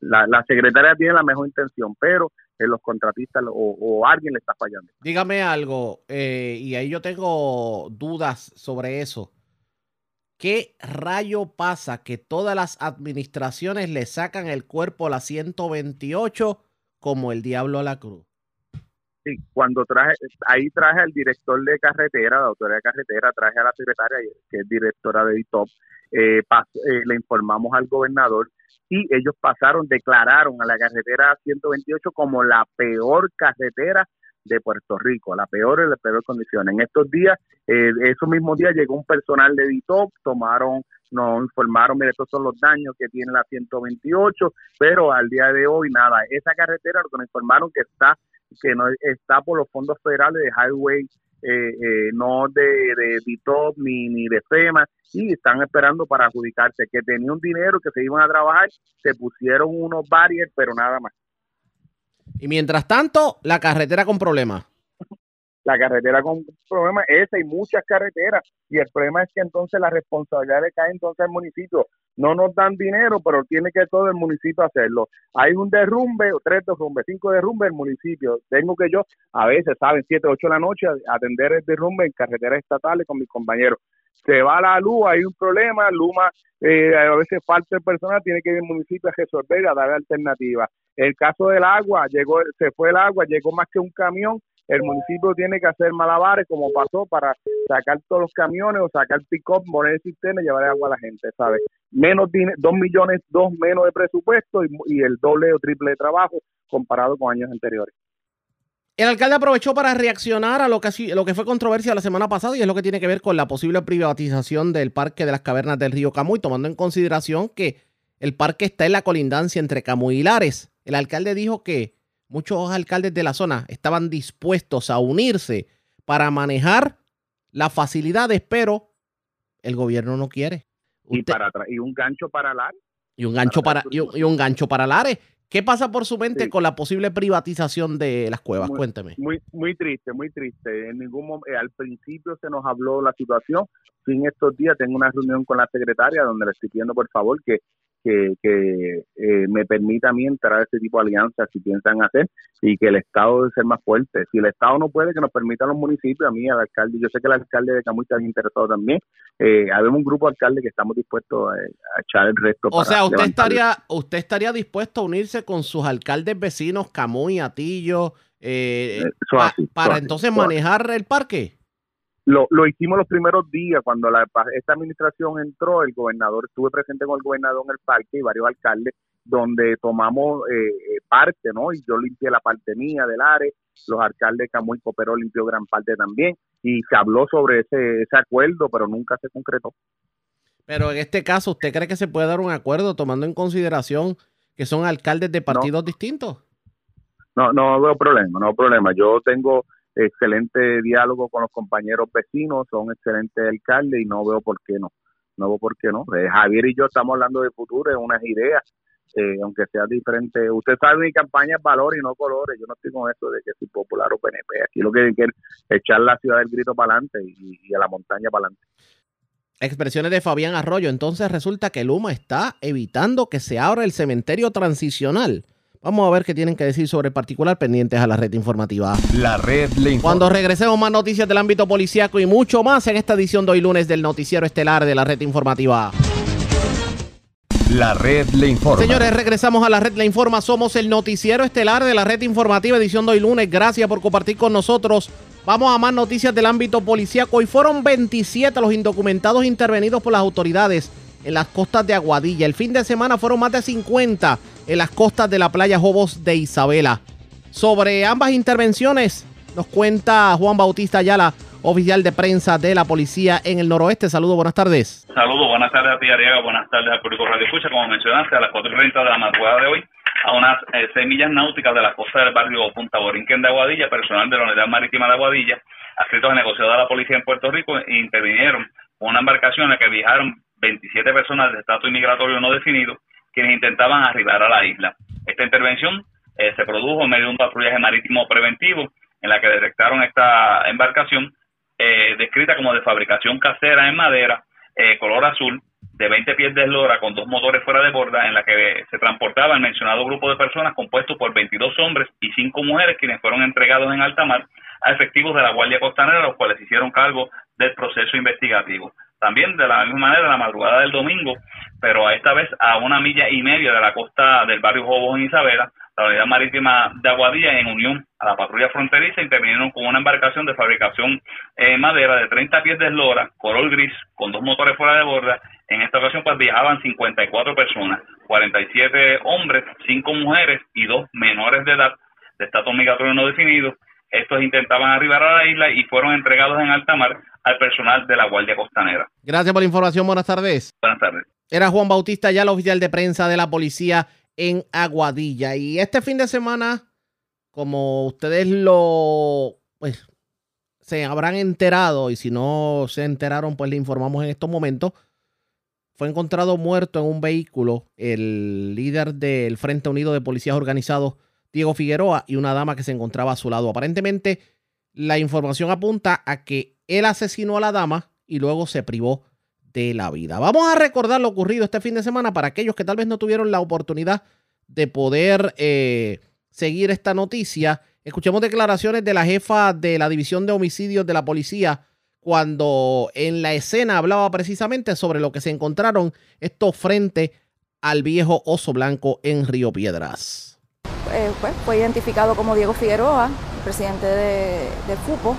La, la, secretaria tiene la mejor intención, pero en los contratistas o, alguien le está fallando. Dígame algo, eh, y ahí yo tengo dudas sobre eso. ¿Qué rayo pasa que todas las administraciones le sacan el cuerpo a la 128 como el diablo a la cruz? Sí, cuando traje, ahí traje al director de carretera, la autoridad de carretera, traje a la secretaria, que es directora de ITOP, eh, eh, le informamos al gobernador y ellos pasaron, declararon a la carretera 128 como la peor carretera de Puerto Rico, la peor en la peor condición. En estos días, eh, esos mismos días llegó un personal de DITOP, tomaron, nos informaron, mire, estos son los daños que tiene la 128, pero al día de hoy nada, esa carretera lo que nos informaron que está que no está por los fondos federales de Highway eh, eh, no de, de ni, ni de FEMA, y están esperando para adjudicarse, que tenía un dinero, que se iban a trabajar, se pusieron unos barriers, pero nada más. Y mientras tanto, la carretera con problemas. La carretera con problemas, esa y muchas carreteras. Y el problema es que entonces la responsabilidad le cae entonces al municipio. No nos dan dinero, pero tiene que todo el municipio hacerlo. Hay un derrumbe, tres derrumbes, cinco derrumbes el municipio. Tengo que yo, a veces, ¿saben? Siete, ocho de la noche, atender el derrumbe en carreteras estatales con mis compañeros se va la luz, hay un problema, Luma eh, a veces falta el personal, tiene que ir el municipio a resolver, a dar alternativas. El caso del agua, llegó, se fue el agua, llegó más que un camión, el municipio tiene que hacer malabares como pasó para sacar todos los camiones o sacar pick-up, poner el sistema y llevar agua a la gente, ¿sabes? Menos dos millones, dos menos de presupuesto y, y el doble o triple de trabajo comparado con años anteriores. El alcalde aprovechó para reaccionar a lo que, lo que fue controversia la semana pasada y es lo que tiene que ver con la posible privatización del Parque de las Cavernas del Río Camuy, tomando en consideración que el parque está en la colindancia entre Camuy y Lares. El alcalde dijo que muchos alcaldes de la zona estaban dispuestos a unirse para manejar las facilidades, pero el gobierno no quiere. y, para y un gancho para Lares. Y un gancho para, y un gancho para Lares. ¿Qué pasa por su mente con la posible privatización de las cuevas? Cuénteme. Muy, muy triste, muy triste. En ningún eh, al principio se nos habló la situación. Sin estos días tengo una reunión con la secretaria donde le estoy pidiendo por favor que que, eh, me permita a mí entrar a este tipo de alianzas si piensan hacer y que el Estado debe ser más fuerte. Si el Estado no puede, que nos permita a los municipios, a mí, al alcalde, yo sé que el alcalde de Camuy está interesado también. Eh, habemos un grupo de alcaldes que estamos dispuestos a, echar el resto. O sea, usted estaría, usted estaría dispuesto a unirse con sus alcaldes vecinos, Camuy, Atillo, eh, para entonces manejar el parque. Lo, lo hicimos los primeros días cuando la, esta administración entró, el gobernador, estuve presente con el gobernador en el parque y varios alcaldes donde tomamos eh, eh, parte, ¿no? Y yo limpié la parte mía del área, los alcaldes Camuy Cooperó limpió gran parte también y se habló sobre ese, ese acuerdo, pero nunca se concretó. Pero en este caso, ¿usted cree que se puede dar un acuerdo tomando en consideración que son alcaldes de partidos distintos? No, no veo problema, no veo problema. Yo tengo excelente diálogo con los compañeros vecinos, son excelentes alcaldes y no veo por qué no. No veo por qué no. Eh, Javier y yo estamos hablando de futuro, de unas ideas, eh, aunque sea diferente. Usted sabe, mi campaña es valor y no colores. Yo no estoy con eso de que soy popular o PNP. Aquí lo que quiero es echar la ciudad del grito para adelante y, y a la montaña para adelante. Expresiones de Fabián Arroyo. Entonces resulta que Luma está evitando que se abra el cementerio transicional Vamos a ver qué tienen que decir sobre el particular pendientes a la red informativa. La red le informa. Cuando regresemos más noticias del ámbito policíaco y mucho más en esta edición de hoy lunes del noticiero estelar de la red informativa. La red le informa. Señores, regresamos a la red le informa. Somos el noticiero estelar de la red informativa edición de hoy lunes. Gracias por compartir con nosotros. Vamos a más noticias del ámbito policíaco. Hoy fueron 27 los indocumentados intervenidos por las autoridades en las costas de Aguadilla. El fin de semana fueron más de 50 en las costas de la playa Jobos de Isabela. Sobre ambas intervenciones nos cuenta Juan Bautista Ayala, oficial de prensa de la policía en el noroeste. Saludos, buenas tardes. Saludos, buenas tardes a ti, Ariaga, buenas tardes al público Radio Escucha. Como mencionaste, a las 4.30 de la madrugada de hoy, a unas eh, semillas náuticas de la costa del barrio Punta Borinquen de Aguadilla, personal de la Unidad Marítima de Aguadilla, adscritos a negociador de la policía en Puerto Rico, intervinieron una embarcación en la que viajaron 27 personas de estatus inmigratorio no definido, quienes intentaban arribar a la isla. Esta intervención eh, se produjo en medio de un patrullaje marítimo preventivo en la que detectaron esta embarcación eh, descrita como de fabricación casera en madera, eh, color azul, de 20 pies de eslora con dos motores fuera de borda, en la que se transportaba el mencionado grupo de personas compuesto por 22 hombres y 5 mujeres, quienes fueron entregados en alta mar a efectivos de la Guardia Costanera, los cuales hicieron cargo del proceso investigativo. También de la misma manera la madrugada del domingo, pero esta vez a una milla y media de la costa del barrio Jobos en Isabela, la unidad marítima de Aguadilla en unión a la patrulla fronteriza intervinieron con una embarcación de fabricación madera de 30 pies de eslora, color gris, con dos motores fuera de borda. En esta ocasión pues viajaban 54 personas, 47 hombres, 5 mujeres y dos menores de edad de estatus migratorio no definido. Estos intentaban arribar a la isla y fueron entregados en alta mar al personal de la Guardia Costanera. Gracias por la información. Buenas tardes. Buenas tardes. Era Juan Bautista, ya el oficial de prensa de la policía en Aguadilla. Y este fin de semana, como ustedes lo pues, se habrán enterado, y si no se enteraron, pues le informamos en estos momentos. Fue encontrado muerto en un vehículo el líder del Frente Unido de Policías Organizados, Diego Figueroa, y una dama que se encontraba a su lado. Aparentemente, la información apunta a que él asesinó a la dama y luego se privó de la vida. Vamos a recordar lo ocurrido este fin de semana para aquellos que tal vez no tuvieron la oportunidad de poder eh, seguir esta noticia. Escuchemos declaraciones de la jefa de la División de Homicidios de la Policía cuando en la escena hablaba precisamente sobre lo que se encontraron estos frente al viejo oso blanco en Río Piedras. Eh, pues, fue identificado como Diego Figueroa, presidente de, de FUPO.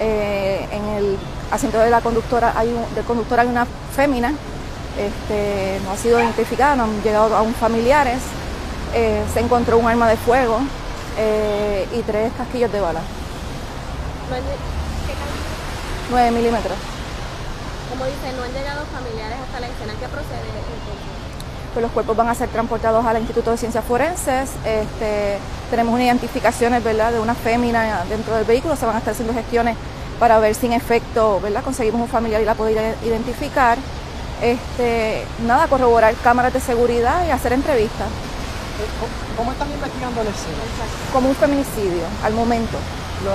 Eh, en el asiento de la conductora hay un, del conductor hay una fémina, este, no ha sido identificada, no han llegado aún familiares. Eh, se encontró un arma de fuego eh, y tres casquillos de bala. 9 milímetros. Como dice, no han llegado familiares hasta la escena. ¿Qué procede? Pues los cuerpos van a ser transportados al Instituto de Ciencias Forenses. Este, tenemos unas identificaciones ¿verdad? de una fémina dentro del vehículo. Se van a estar haciendo gestiones para ver si en efecto ¿verdad? conseguimos un familiar y la poder identificar. Este, nada, corroborar cámaras de seguridad y hacer entrevistas. ¿Cómo están investigando la escena? Como un feminicidio, al momento.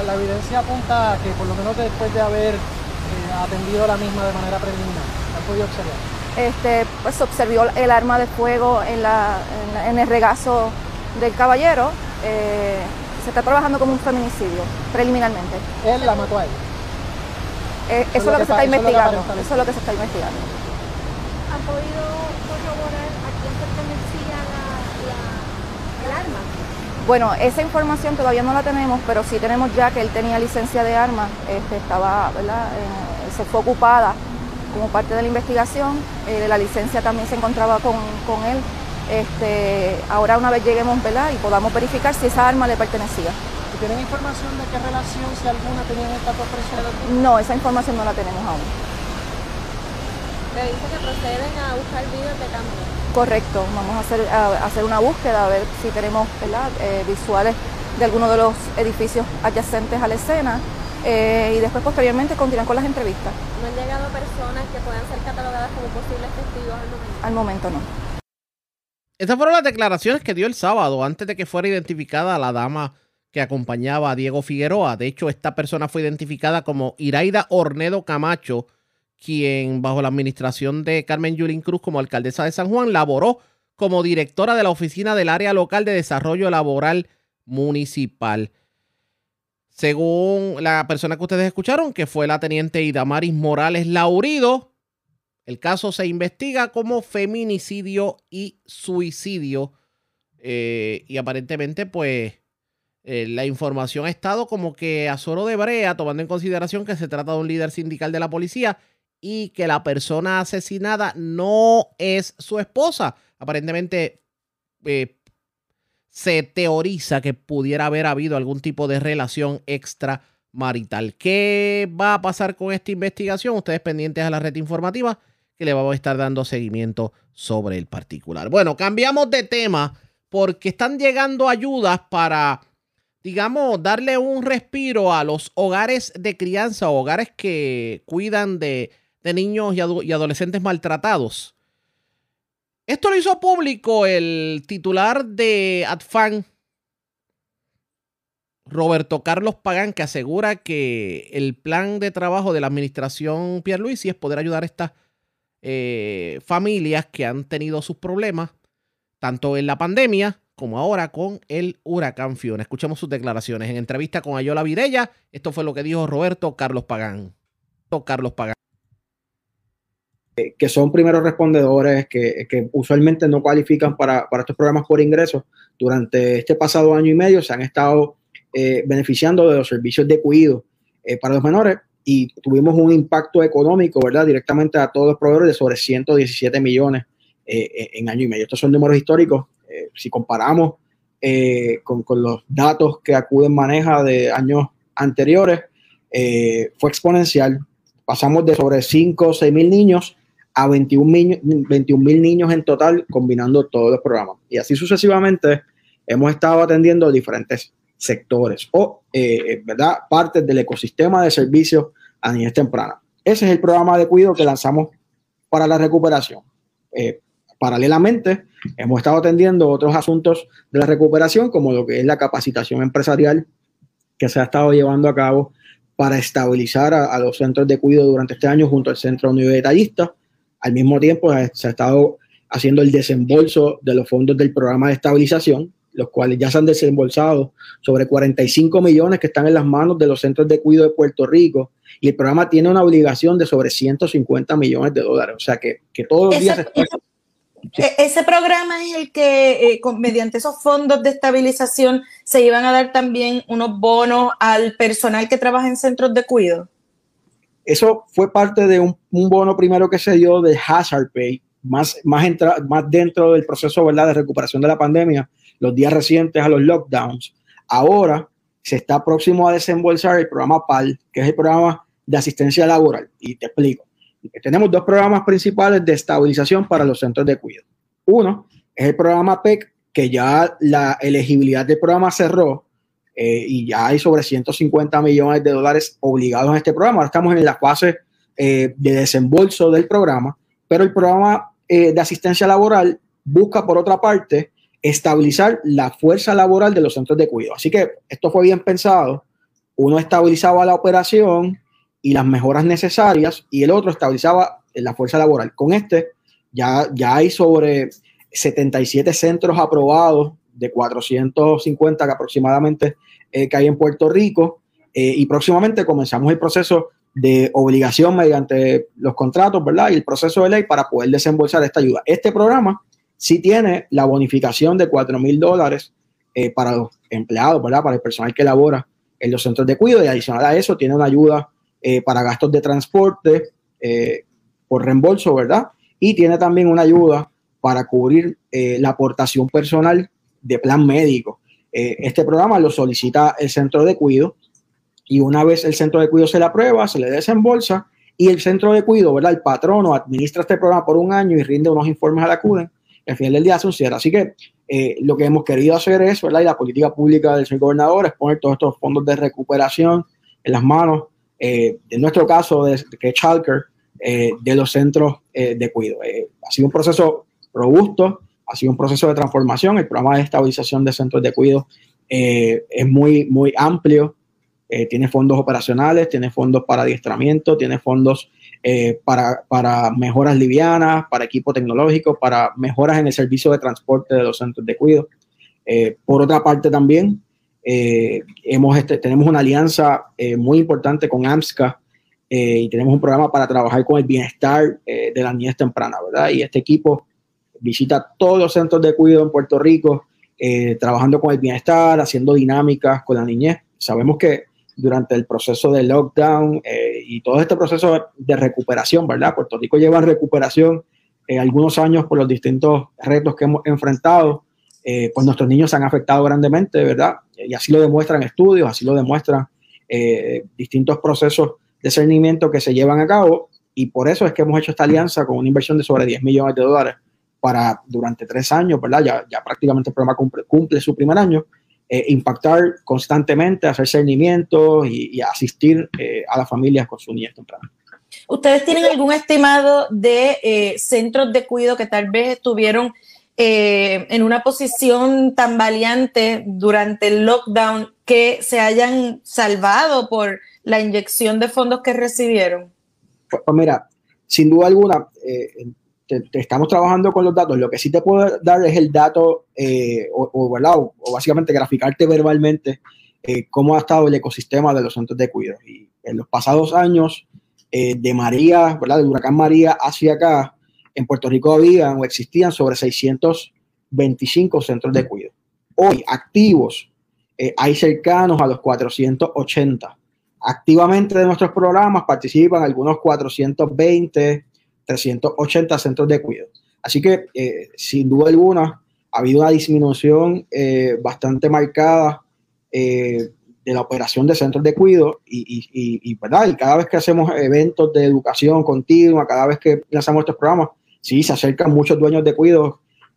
La evidencia apunta a que por lo menos después de haber eh, atendido la misma de manera preliminar, ¿han podido observar? Este, pues observó el arma de fuego en, la, en, la, en el regazo del caballero. Eh, se está trabajando como un feminicidio, preliminarmente. ¿Él la mató a ella? Eh, eso, es lo que, se está investigando. Eso es lo que se está investigando. ¿Han podido corroborar a quién pertenecía la, la, el arma? Bueno, esa información todavía no la tenemos, pero sí tenemos ya que él tenía licencia de armas, este, estaba, ¿verdad? Eh, se fue ocupada como parte de la investigación, eh, la licencia también se encontraba con, con él. Este, ahora una vez lleguemos ¿verdad? y podamos verificar si esa arma le pertenecía. ¿Y tienen información de qué relación, si alguna, tenían estas dos personas? No, esa información no la tenemos aún. Me dice que proceden a buscar videos de cámara. Correcto, vamos a hacer, a hacer una búsqueda, a ver si tenemos ¿verdad? Eh, visuales de alguno de los edificios adyacentes a la escena eh, y después posteriormente continuar con las entrevistas. ¿No han llegado personas que puedan ser catalogadas como posibles testigos al momento? Al momento no. Estas fueron las declaraciones que dio el sábado antes de que fuera identificada la dama que acompañaba a Diego Figueroa. De hecho, esta persona fue identificada como Iraida Ornedo Camacho, quien bajo la administración de Carmen Yulín Cruz como alcaldesa de San Juan laboró como directora de la oficina del área local de desarrollo laboral municipal. Según la persona que ustedes escucharon, que fue la teniente Idamaris Morales Laurido, el caso se investiga como feminicidio y suicidio. Eh, y aparentemente, pues, eh, la información ha estado como que a solo de brea, tomando en consideración que se trata de un líder sindical de la policía y que la persona asesinada no es su esposa. Aparentemente, eh, se teoriza que pudiera haber habido algún tipo de relación extramarital. ¿Qué va a pasar con esta investigación? Ustedes pendientes a la red informativa que le vamos a estar dando seguimiento sobre el particular. Bueno, cambiamos de tema porque están llegando ayudas para, digamos, darle un respiro a los hogares de crianza, hogares que cuidan de, de niños y, adolescentes maltratados. Esto lo hizo público el titular de ADFAN, Roberto Carlos Pagán, que asegura que el plan de trabajo de la administración Pierluisi es poder ayudar a estas eh, familias que han tenido sus problemas, tanto en la pandemia como ahora con el huracán Fiona. Escuchemos sus declaraciones en entrevista con Ayola Virella. Esto fue lo que dijo Roberto Carlos Pagán. Carlos Pagán. Eh, que son primeros respondedores, que, usualmente no cualifican para, para, estos programas por ingresos, durante este pasado año y medio se han estado eh, beneficiando de los servicios de cuidado eh, para los menores y tuvimos un impacto económico, ¿verdad? Directamente a todos los proveedores de sobre 117 millones en año y medio. Estos son números históricos. si comparamos con, con, los datos que Acuden maneja de años anteriores, fue exponencial. Pasamos de sobre 5 o 6 mil niños a 21 mil niños en total combinando todos los programas. Y así sucesivamente hemos estado atendiendo diferentes sectores o, eh, ¿verdad?, partes del ecosistema de servicios a niñez temprana. Ese es el programa de cuidado que lanzamos para la recuperación. Eh, paralelamente, hemos estado atendiendo otros asuntos de la recuperación, como lo que es la capacitación empresarial que se ha estado llevando a cabo para estabilizar a, los centros de cuidado durante este año junto al Centro Tallistas al mismo tiempo, se ha estado haciendo el desembolso de los fondos del programa de estabilización, los cuales ya se han desembolsado sobre 45 millones que están en las manos de los centros de cuidado de Puerto Rico y el programa tiene una obligación de sobre 150 millones de dólares. O sea que, todos los días... E-, ese programa es el que, eh, mediante esos fondos de estabilización, se iban a dar también unos bonos al personal que trabaja en centros de cuidado. Eso fue parte de un, bono primero que se dio de Hazard Pay, más, más, dentro del proceso de recuperación de la pandemia, los días recientes a los lockdowns. Ahora se está próximo a desembolsar el programa PAL, que es el programa de asistencia laboral. Y te explico. Tenemos dos programas principales de estabilización para los centros de cuidado. Uno es el programa PEC, que ya la elegibilidad del programa cerró eh, y ya hay sobre 150 millones de dólares obligados en este programa. Ahora estamos en la fase eh, de desembolso del programa, pero el programa eh, de asistencia laboral busca, por otra parte, estabilizar la fuerza laboral de los centros de cuidado. Así que esto fue bien pensado. Uno estabilizaba la operación y las mejoras necesarias y el otro estabilizaba la fuerza laboral. Con este ya, ya hay sobre 77 centros aprobados de 450 que aproximadamente eh, que hay en Puerto Rico eh, y próximamente comenzamos el proceso de obligación mediante los contratos, ¿verdad? Y el proceso de ley para poder desembolsar esta ayuda. Este programa sí tiene la bonificación de 4 mil dólares eh, para los empleados, ¿verdad? Para el personal que labora en los centros de cuidado y adicional a eso tiene una ayuda para gastos de transporte por reembolso, ¿verdad? Y tiene también una ayuda para cubrir la aportación personal de plan médico. Eh, este programa lo solicita el centro de cuidado y una vez el centro de cuidado se le aprueba, se le desembolsa y el centro de cuidado, ¿verdad? El patrono administra este programa por un año y rinde unos informes a la CUDEN. Al final del día se un. Así que eh, lo que hemos querido hacer es, ¿verdad? Y la política pública del señor gobernador es poner todos estos fondos de recuperación en las manos, eh, en nuestro caso, de, que Chalker, de los centros de cuidado. ha sido un proceso robusto, ha sido un proceso de transformación. El programa de estabilización de centros de cuidado eh, es muy, muy amplio. Eh, tiene fondos operacionales, tiene fondos para adiestramiento, tiene fondos eh, para, para, mejoras livianas, para equipo tecnológico, para mejoras en el servicio de transporte de los centros de cuidado. por otra parte también, este, tenemos una alianza muy importante con AMSCA y tenemos un programa para trabajar con el bienestar de la niñez temprana, ¿verdad? Y este equipo visita todos los centros de cuidado en Puerto Rico, eh, trabajando con el bienestar, haciendo dinámicas con la niñez. Sabemos que durante el proceso de lockdown eh, y todo este proceso de recuperación, ¿verdad? Puerto Rico lleva recuperación eh, algunos años por los distintos retos que hemos enfrentado, pues nuestros niños se han afectado grandemente, ¿verdad? Y así lo demuestran estudios, así lo demuestran distintos procesos de cernimiento que se llevan a cabo y por eso es que hemos hecho esta alianza con una inversión de sobre 10 millones de dólares para durante tres años, ¿verdad? Ya, ya prácticamente el programa cumple, su primer año, eh, impactar constantemente, hacer seguimiento y, asistir eh, a las familias con su niñez temprana. ¿Ustedes tienen algún estimado de eh, centros de cuidado que tal vez estuvieron en una posición tan valiente durante el lockdown que se hayan salvado por la inyección de fondos que recibieron? Pues, pues mira, sin duda alguna, estamos trabajando con los datos. Lo que sí te puedo dar es el dato, eh, o, básicamente graficarte verbalmente eh, cómo ha estado el ecosistema de los centros de cuidado. Y en los pasados años, eh, de María, ¿verdad? Del huracán María hacia acá, en Puerto Rico habían o existían sobre 625 centros de cuidado. Hoy, activos, hay cercanos a los 480. Activamente de nuestros programas participan algunos 420, 380 centros de cuidado. Así que, eh, sin duda alguna, ha habido una disminución eh, bastante marcada de la operación de centros de cuidado y, ¿verdad? y cada vez que hacemos eventos de educación continua, cada vez que lanzamos estos programas, sí, se acercan muchos dueños de cuidados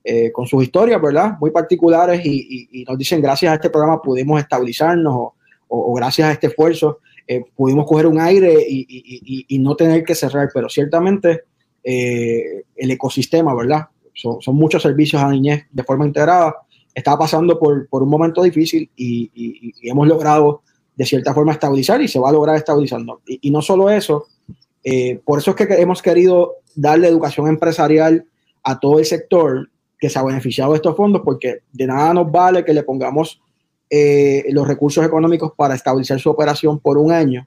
eh, con sus historias, ¿verdad? Muy particulares y, nos dicen gracias a este programa pudimos estabilizarnos o, gracias a este esfuerzo eh, pudimos coger un aire y, no tener que cerrar, pero ciertamente eh, el ecosistema, ¿verdad? Son, muchos servicios a niñez de forma integrada. Estaba pasando por, un momento difícil y, hemos logrado de cierta forma estabilizar y se va a lograr estabilizando. Y, no solo eso, por eso es que hemos querido darle educación empresarial a todo el sector que se ha beneficiado de estos fondos, porque de nada nos vale que le pongamos eh, los recursos económicos para establecer su operación por un año,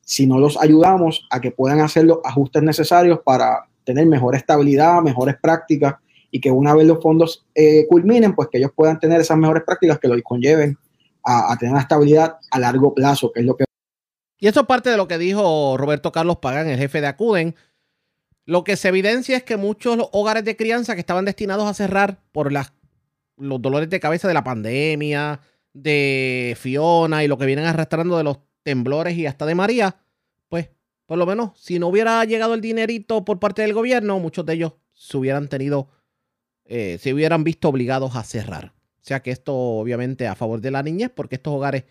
si no los ayudamos a que puedan hacer los ajustes necesarios para tener mejor estabilidad, mejores prácticas y que una vez los fondos eh, culminen, pues que ellos puedan tener esas mejores prácticas que los conlleven a, tener una estabilidad a largo plazo, que es lo que... Y esto es parte de lo que dijo Roberto Carlos Pagán, el jefe de Acuden, lo que se evidencia es que muchos hogares de crianza que estaban destinados a cerrar por las, los dolores de cabeza de la pandemia, de Fiona y lo que vienen arrastrando de los temblores y hasta de María, por lo menos si no hubiera llegado el dinerito por parte del gobierno, muchos de ellos se hubieran tenido, eh, se hubieran visto obligados a cerrar. O sea que esto obviamente a favor de la niñez, porque estos hogares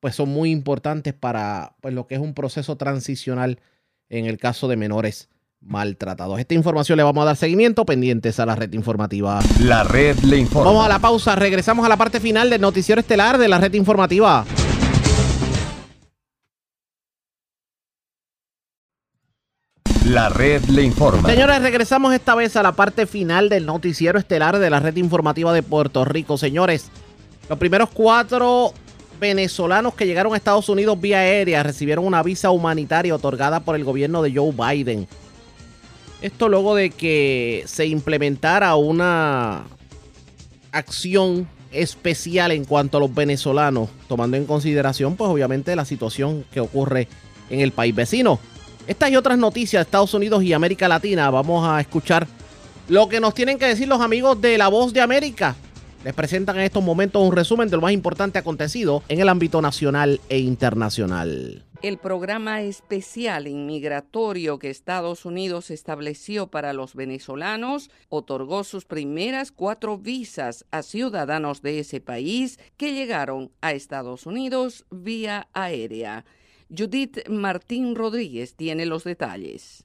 pues son muy importantes para pues, lo que es un proceso transicional en el caso de menores maltratados. Esta información le vamos a dar seguimiento pendientes a la red informativa. La red le informa. Vamos a la pausa, regresamos a la parte final del noticiero estelar de la red informativa. La red le informa. Señores, regresamos esta vez a la parte final del noticiero estelar de la red informativa de Puerto Rico. Señores, los primeros cuatro venezolanos que llegaron a Estados Unidos vía aérea recibieron una visa humanitaria otorgada por el gobierno de Joe Biden. Esto luego de que se implementara una acción especial en cuanto a los venezolanos, tomando en consideración, pues obviamente, la situación que ocurre en el país vecino. Estas y otras noticias de Estados Unidos y América Latina, vamos a escuchar lo que nos tienen que decir los amigos de La Voz de América. Les presentan en estos momentos un resumen de lo más importante acontecido en el ámbito nacional e internacional el programa especial inmigratorio que Estados Unidos estableció para los venezolanos otorgó sus primeras cuatro visas a ciudadanos de ese país que llegaron a Estados Unidos vía aérea. Judith Martín Rodríguez tiene los detalles.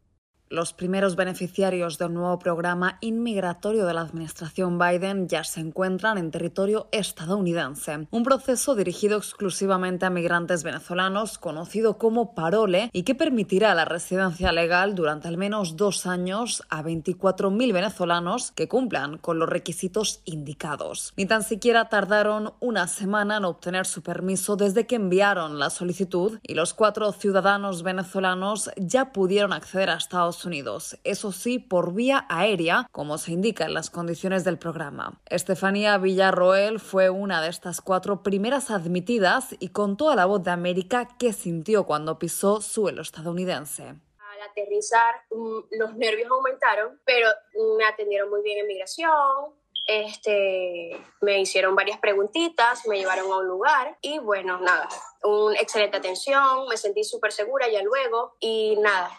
Los primeros beneficiarios del nuevo programa inmigratorio de la administración Biden ya se encuentran en territorio estadounidense, un proceso dirigido exclusivamente a migrantes venezolanos conocido como Parole y que permitirá la residencia legal durante al menos dos años a 24.000 venezolanos que cumplan con los requisitos indicados. Ni tan siquiera tardaron una semana en obtener su permiso desde que enviaron la solicitud y los cuatro ciudadanos venezolanos ya pudieron acceder a Estados Unidos, eso sí, por vía aérea, como se indica en las condiciones del programa. Estefanía Villarroel fue una de estas cuatro primeras admitidas y contó a la voz de América qué sintió cuando pisó suelo estadounidense Al aterrizar mm, los nervios aumentaron, pero me atendieron muy bien en migración, este, me hicieron varias preguntitas, me llevaron a un lugar y bueno, nada, una excelente atención, me sentí súper segura ya luego y nada,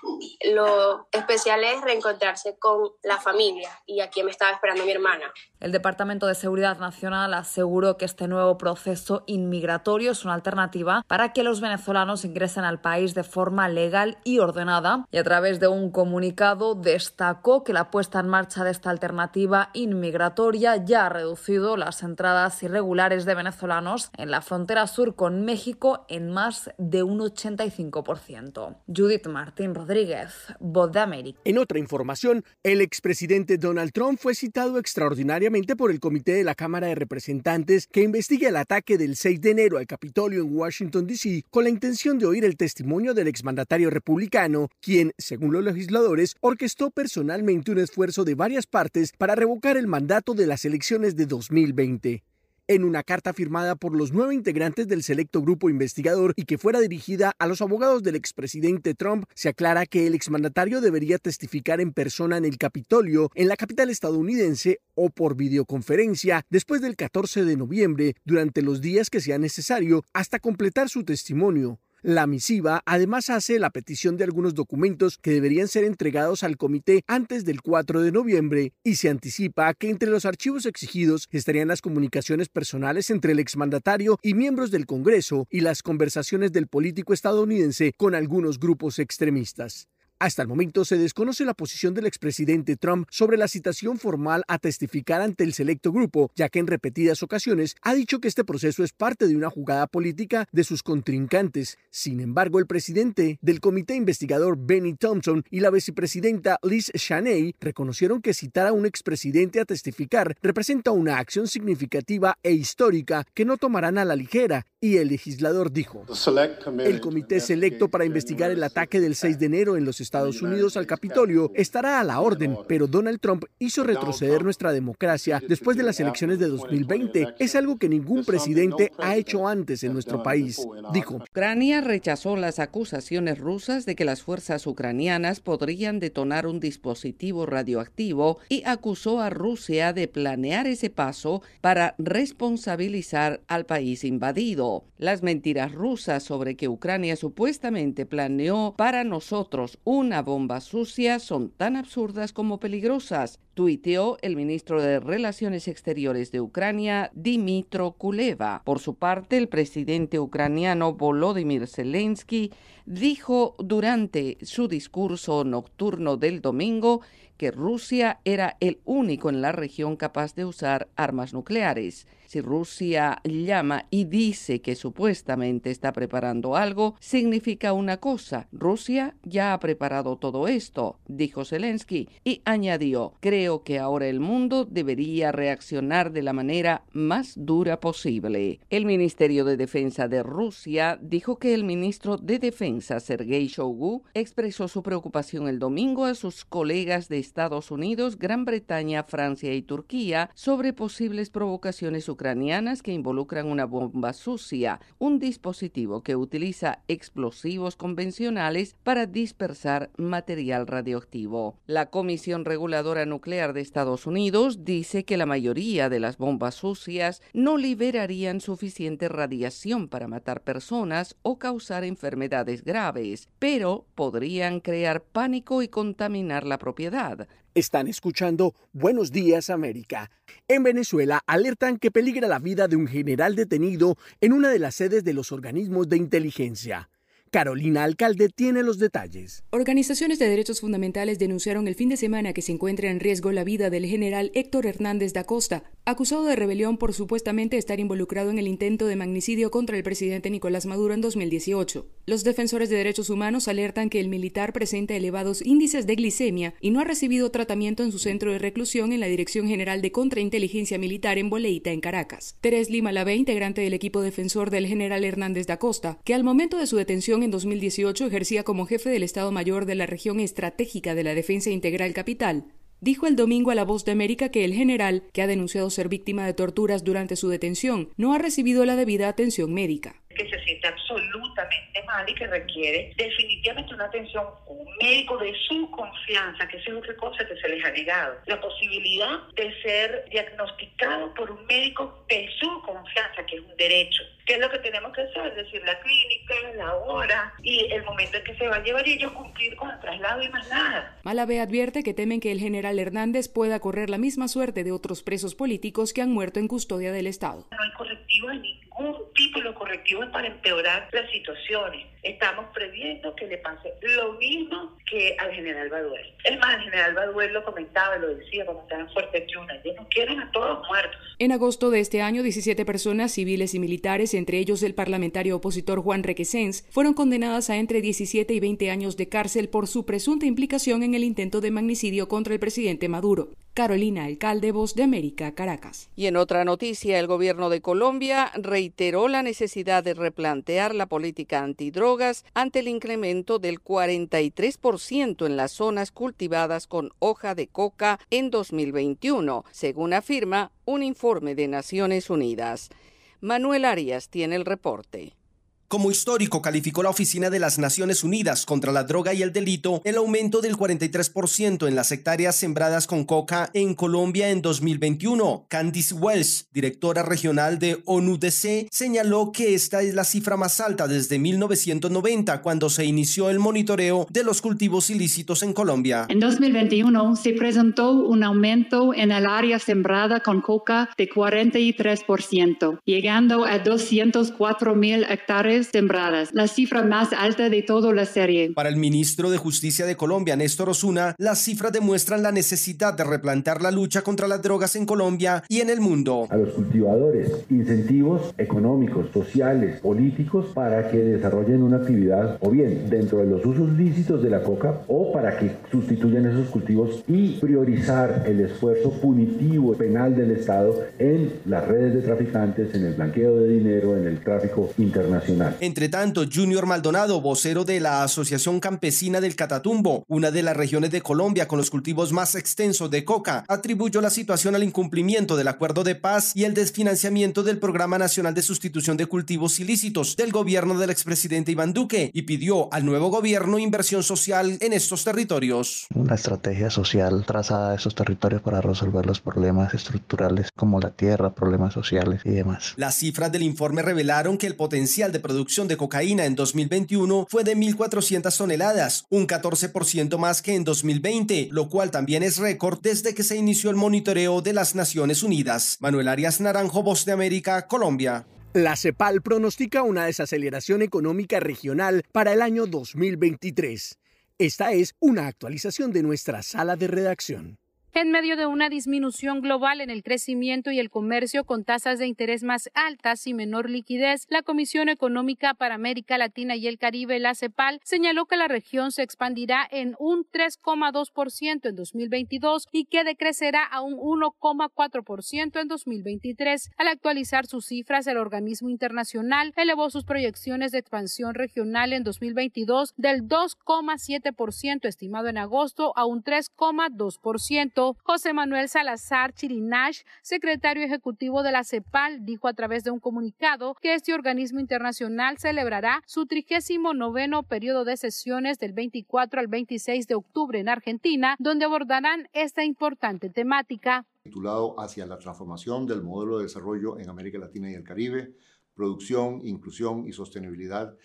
lo especial es reencontrarse con la familia y aquí me estaba esperando mi hermana. El Departamento de Seguridad Nacional aseguró que este nuevo proceso inmigratorio es una alternativa para que los venezolanos ingresen al país de forma legal y ordenada y a través de un comunicado destacó que la puesta en marcha de esta alternativa inmigratoria ya ha reducido las entradas irregulares de venezolanos en la frontera sur con México en más de un 85%. Judith Martín Rodríguez, Voz de América. En otra información, el expresidente Donald Trump fue citado extraordinariamente por el Comité de la Cámara de Representantes que investigue el ataque del 6 de enero al Capitolio en Washington, D.C., con la intención de oír el testimonio del exmandatario republicano, quien, según los legisladores, orquestó personalmente un esfuerzo de varias partes para revocar el mandato de las elecciones de 2020 en una carta firmada por los nueve integrantes del selecto grupo investigador y que fuera dirigida a los abogados del expresidente Trump, se aclara que el exmandatario debería testificar en persona en el Capitolio, en la capital estadounidense, o por videoconferencia después del 14 de noviembre, durante los días que sea necesario, hasta completar su testimonio. La misiva además hace la petición de algunos documentos que deberían ser entregados al comité antes del 4 de noviembre y se anticipa que entre los archivos exigidos estarían las comunicaciones personales entre el exmandatario y miembros del Congreso y las conversaciones del político estadounidense con algunos grupos extremistas. Hasta el momento se desconoce la posición del expresidente Trump sobre la citación formal a testificar ante el selecto grupo, ya que en repetidas ocasiones ha dicho que este proceso es parte de una jugada política de sus contrincantes. Sin embargo, el presidente del comité investigador Benny Thompson y la vicepresidenta Liz Cheney reconocieron que citar a un expresidente a testificar representa una acción significativa e histórica que no tomarán a la ligera, y el legislador dijo, el comité selecto para investigar el ataque del 6 de enero en los Estados Unidos al Capitolio estará a la orden, pero Donald Trump hizo retroceder nuestra democracia después de las elecciones de 2020. Es algo que ningún presidente ha hecho antes en nuestro país, dijo. Ucrania rechazó las acusaciones rusas de que las fuerzas ucranianas podrían detonar un dispositivo radioactivo y acusó a Rusia de planear ese paso para responsabilizar al país invadido. Las mentiras rusas sobre que Ucrania supuestamente planeó para nosotros un una bomba sucia son tan absurdas como peligrosas, tuiteó el ministro de Relaciones Exteriores de Ucrania, Dimitro Kuleva. Por su parte, el presidente ucraniano Volodymyr Zelensky dijo durante su discurso nocturno del domingo que Rusia era el único en la región capaz de usar armas nucleares. Si Rusia llama y dice que supuestamente está preparando algo, significa una cosa. Rusia ya ha preparado todo esto, dijo Zelensky, y añadió, creo que ahora el mundo debería reaccionar de la manera más dura posible. El Ministerio de Defensa de Rusia dijo que el ministro de Defensa, Sergei Shoigu, expresó su preocupación el domingo a sus colegas de Estados Unidos, Gran Bretaña, Francia y Turquía sobre posibles provocaciones ucranianas que involucran una bomba sucia, un dispositivo que utiliza explosivos convencionales para dispersar material radioactivo. La Comisión Reguladora Nuclear de Estados Unidos dice que la mayoría de las bombas sucias no liberarían suficiente radiación para matar personas o causar enfermedades graves, pero podrían crear pánico y contaminar la propiedad. Están escuchando Buenos Días América. En Venezuela alertan que peligra la vida de un general detenido en una de las sedes de los organismos de inteligencia. Carolina Alcalde tiene los detalles. Organizaciones de derechos fundamentales denunciaron el fin de semana que se encuentra en riesgo la vida del general Héctor Hernández da Costa, acusado de rebelión por supuestamente estar involucrado en el intento de magnicidio contra el presidente Nicolás Maduro en 2018. Los defensores de derechos humanos alertan que el militar presenta elevados índices de glicemia y no ha recibido tratamiento en su centro de reclusión en la Dirección General de Contrainteligencia Militar en Boleita, en Caracas. Teres Lima Lave, integrante del equipo defensor del general Hernández da Costa, que al momento de su detención en 2018 ejercía como jefe del Estado Mayor de la región estratégica de la Defensa Integral Capital, dijo el domingo a La Voz de América que el general, que ha denunciado ser víctima de torturas durante su detención, no ha recibido la debida atención médica que se siente absolutamente mal y que requiere definitivamente una atención, un médico de su confianza, que esa es otra cosa que se les ha negado. La posibilidad de ser diagnosticado por un médico de su confianza, que es un derecho. ¿Qué es lo que tenemos que hacer? Es decir, la clínica, la hora y el momento en que se va a llevar y ellos cumplir con el traslado y más nada. Malave advierte que temen que el general Hernández pueda correr la misma suerte de otros presos políticos que han muerto en custodia del Estado. No hay correctivo en ningún tipo, los correctivos para empeorar las situaciones. Estamos previendo que le pase lo mismo que al general Baduel. Es más, el general Baduel lo comentaba y lo decía cuando estaba en Fuerte Yuna, ellos no quieren a todos muertos. En agosto de este año, 17 personas civiles y militares, entre ellos el parlamentario opositor Juan Requesens, fueron condenadas a entre 17 y 20 años de cárcel por su presunta implicación en el intento de magnicidio contra el presidente Maduro. Carolina Alcalde, Voz de América, Caracas. Y en otra noticia, el gobierno de Colombia reiteró la necesidad de replantear la política ante el incremento del 43% en las zonas cultivadas con hoja de coca en 2021, según afirma un informe de Naciones Unidas. Manuel Arias tiene el reporte. Como histórico calificó la Oficina de las Naciones Unidas contra la Droga y el Delito el aumento del 43% en las hectáreas sembradas con coca en Colombia en 2021. Candice Wells, directora regional de ONUDC, señaló que esta es la cifra más alta desde 1990, cuando se inició el monitoreo de los cultivos ilícitos en Colombia. En 2021 se presentó un aumento en el área sembrada con coca de 43%, llegando a 204 mil hectáreas sembradas, la cifra más alta de toda la serie. Para el ministro de Justicia de Colombia, Néstor Osuna, las cifras demuestran la necesidad de replantar la lucha contra las drogas en Colombia y en el mundo. A los cultivadores, incentivos económicos, sociales, políticos para que desarrollen una actividad o bien dentro de los usos lícitos de la coca o para que sustituyan esos cultivos y priorizar el esfuerzo punitivo penal del Estado en las redes de traficantes, en el blanqueo de dinero, en el tráfico internacional. Entre tanto, Junior Maldonado, vocero de la Asociación Campesina del Catatumbo, una de las regiones de Colombia con los cultivos más extensos de coca, atribuyó la situación al incumplimiento del acuerdo de paz y el desfinanciamiento del Programa Nacional de Sustitución de Cultivos Ilícitos del gobierno del expresidente Iván Duque y pidió al nuevo gobierno inversión social en estos territorios. Una estrategia social trazada a esos territorios para resolver los problemas estructurales como la tierra, problemas sociales y demás. Las cifras del informe revelaron que el potencial de producción de cocaína en 2021 fue de 1.400 toneladas, un 14% más que en 2020, lo cual también es récord desde que se inició el monitoreo de las Naciones Unidas. Manuel Arias Naranjo, Voz de América, Colombia. La CEPAL pronostica una desaceleración económica regional para el año 2023. Esta es una actualización de nuestra sala de redacción. En medio de una disminución global en el crecimiento y el comercio con tasas de interés más altas y menor liquidez, la Comisión Económica para América Latina y el Caribe, la CEPAL, señaló que la región se expandirá en un 3,2% en 2022 y que decrecerá a un 1,4% en 2023. Al actualizar sus cifras, el organismo internacional elevó sus proyecciones de expansión regional en 2022 del 2,7% estimado en agosto a un 3,2%. José Manuel Salazar Chirinash, secretario ejecutivo de la CEPAL, dijo a través de un comunicado que este organismo internacional celebrará su 39 periodo de sesiones del 24 al 26 de octubre en Argentina, donde abordarán esta importante temática. Titulado Hacia la transformación del modelo de desarrollo en América Latina y el Caribe, producción, inclusión y sostenibilidad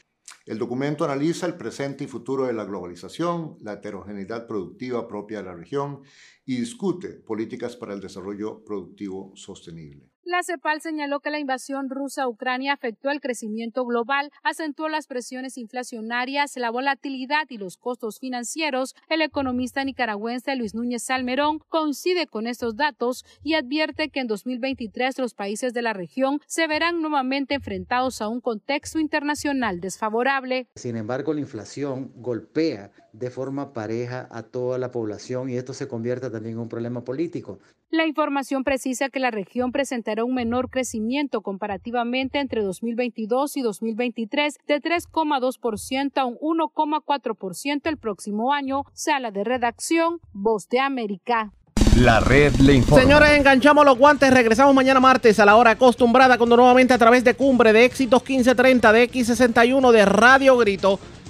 el documento analiza el presente y futuro de la globalización, la heterogeneidad productiva propia de la región y discute políticas para el desarrollo productivo sostenible. La CEPAL señaló que la invasión rusa a Ucrania afectó el crecimiento global, acentuó las presiones inflacionarias, la volatilidad y los costos financieros. El economista nicaragüense Luis Núñez Salmerón coincide con estos datos y advierte que en 2023 los países de la región se verán nuevamente enfrentados a un contexto internacional desfavorable. Sin embargo, la inflación golpea de forma pareja a toda la población y esto se convierte también en un problema político. La información precisa que la región presentará un menor crecimiento comparativamente entre 2022 y 2023 de 3,2% a un 1,4% el próximo año. Sala de redacción, Voz de América. La red le informa. Señores, enganchamos los guantes. Regresamos mañana martes a la hora acostumbrada, cuando nuevamente a través de Cumbre, de Éxitos 1530, de X61, de Radio Grito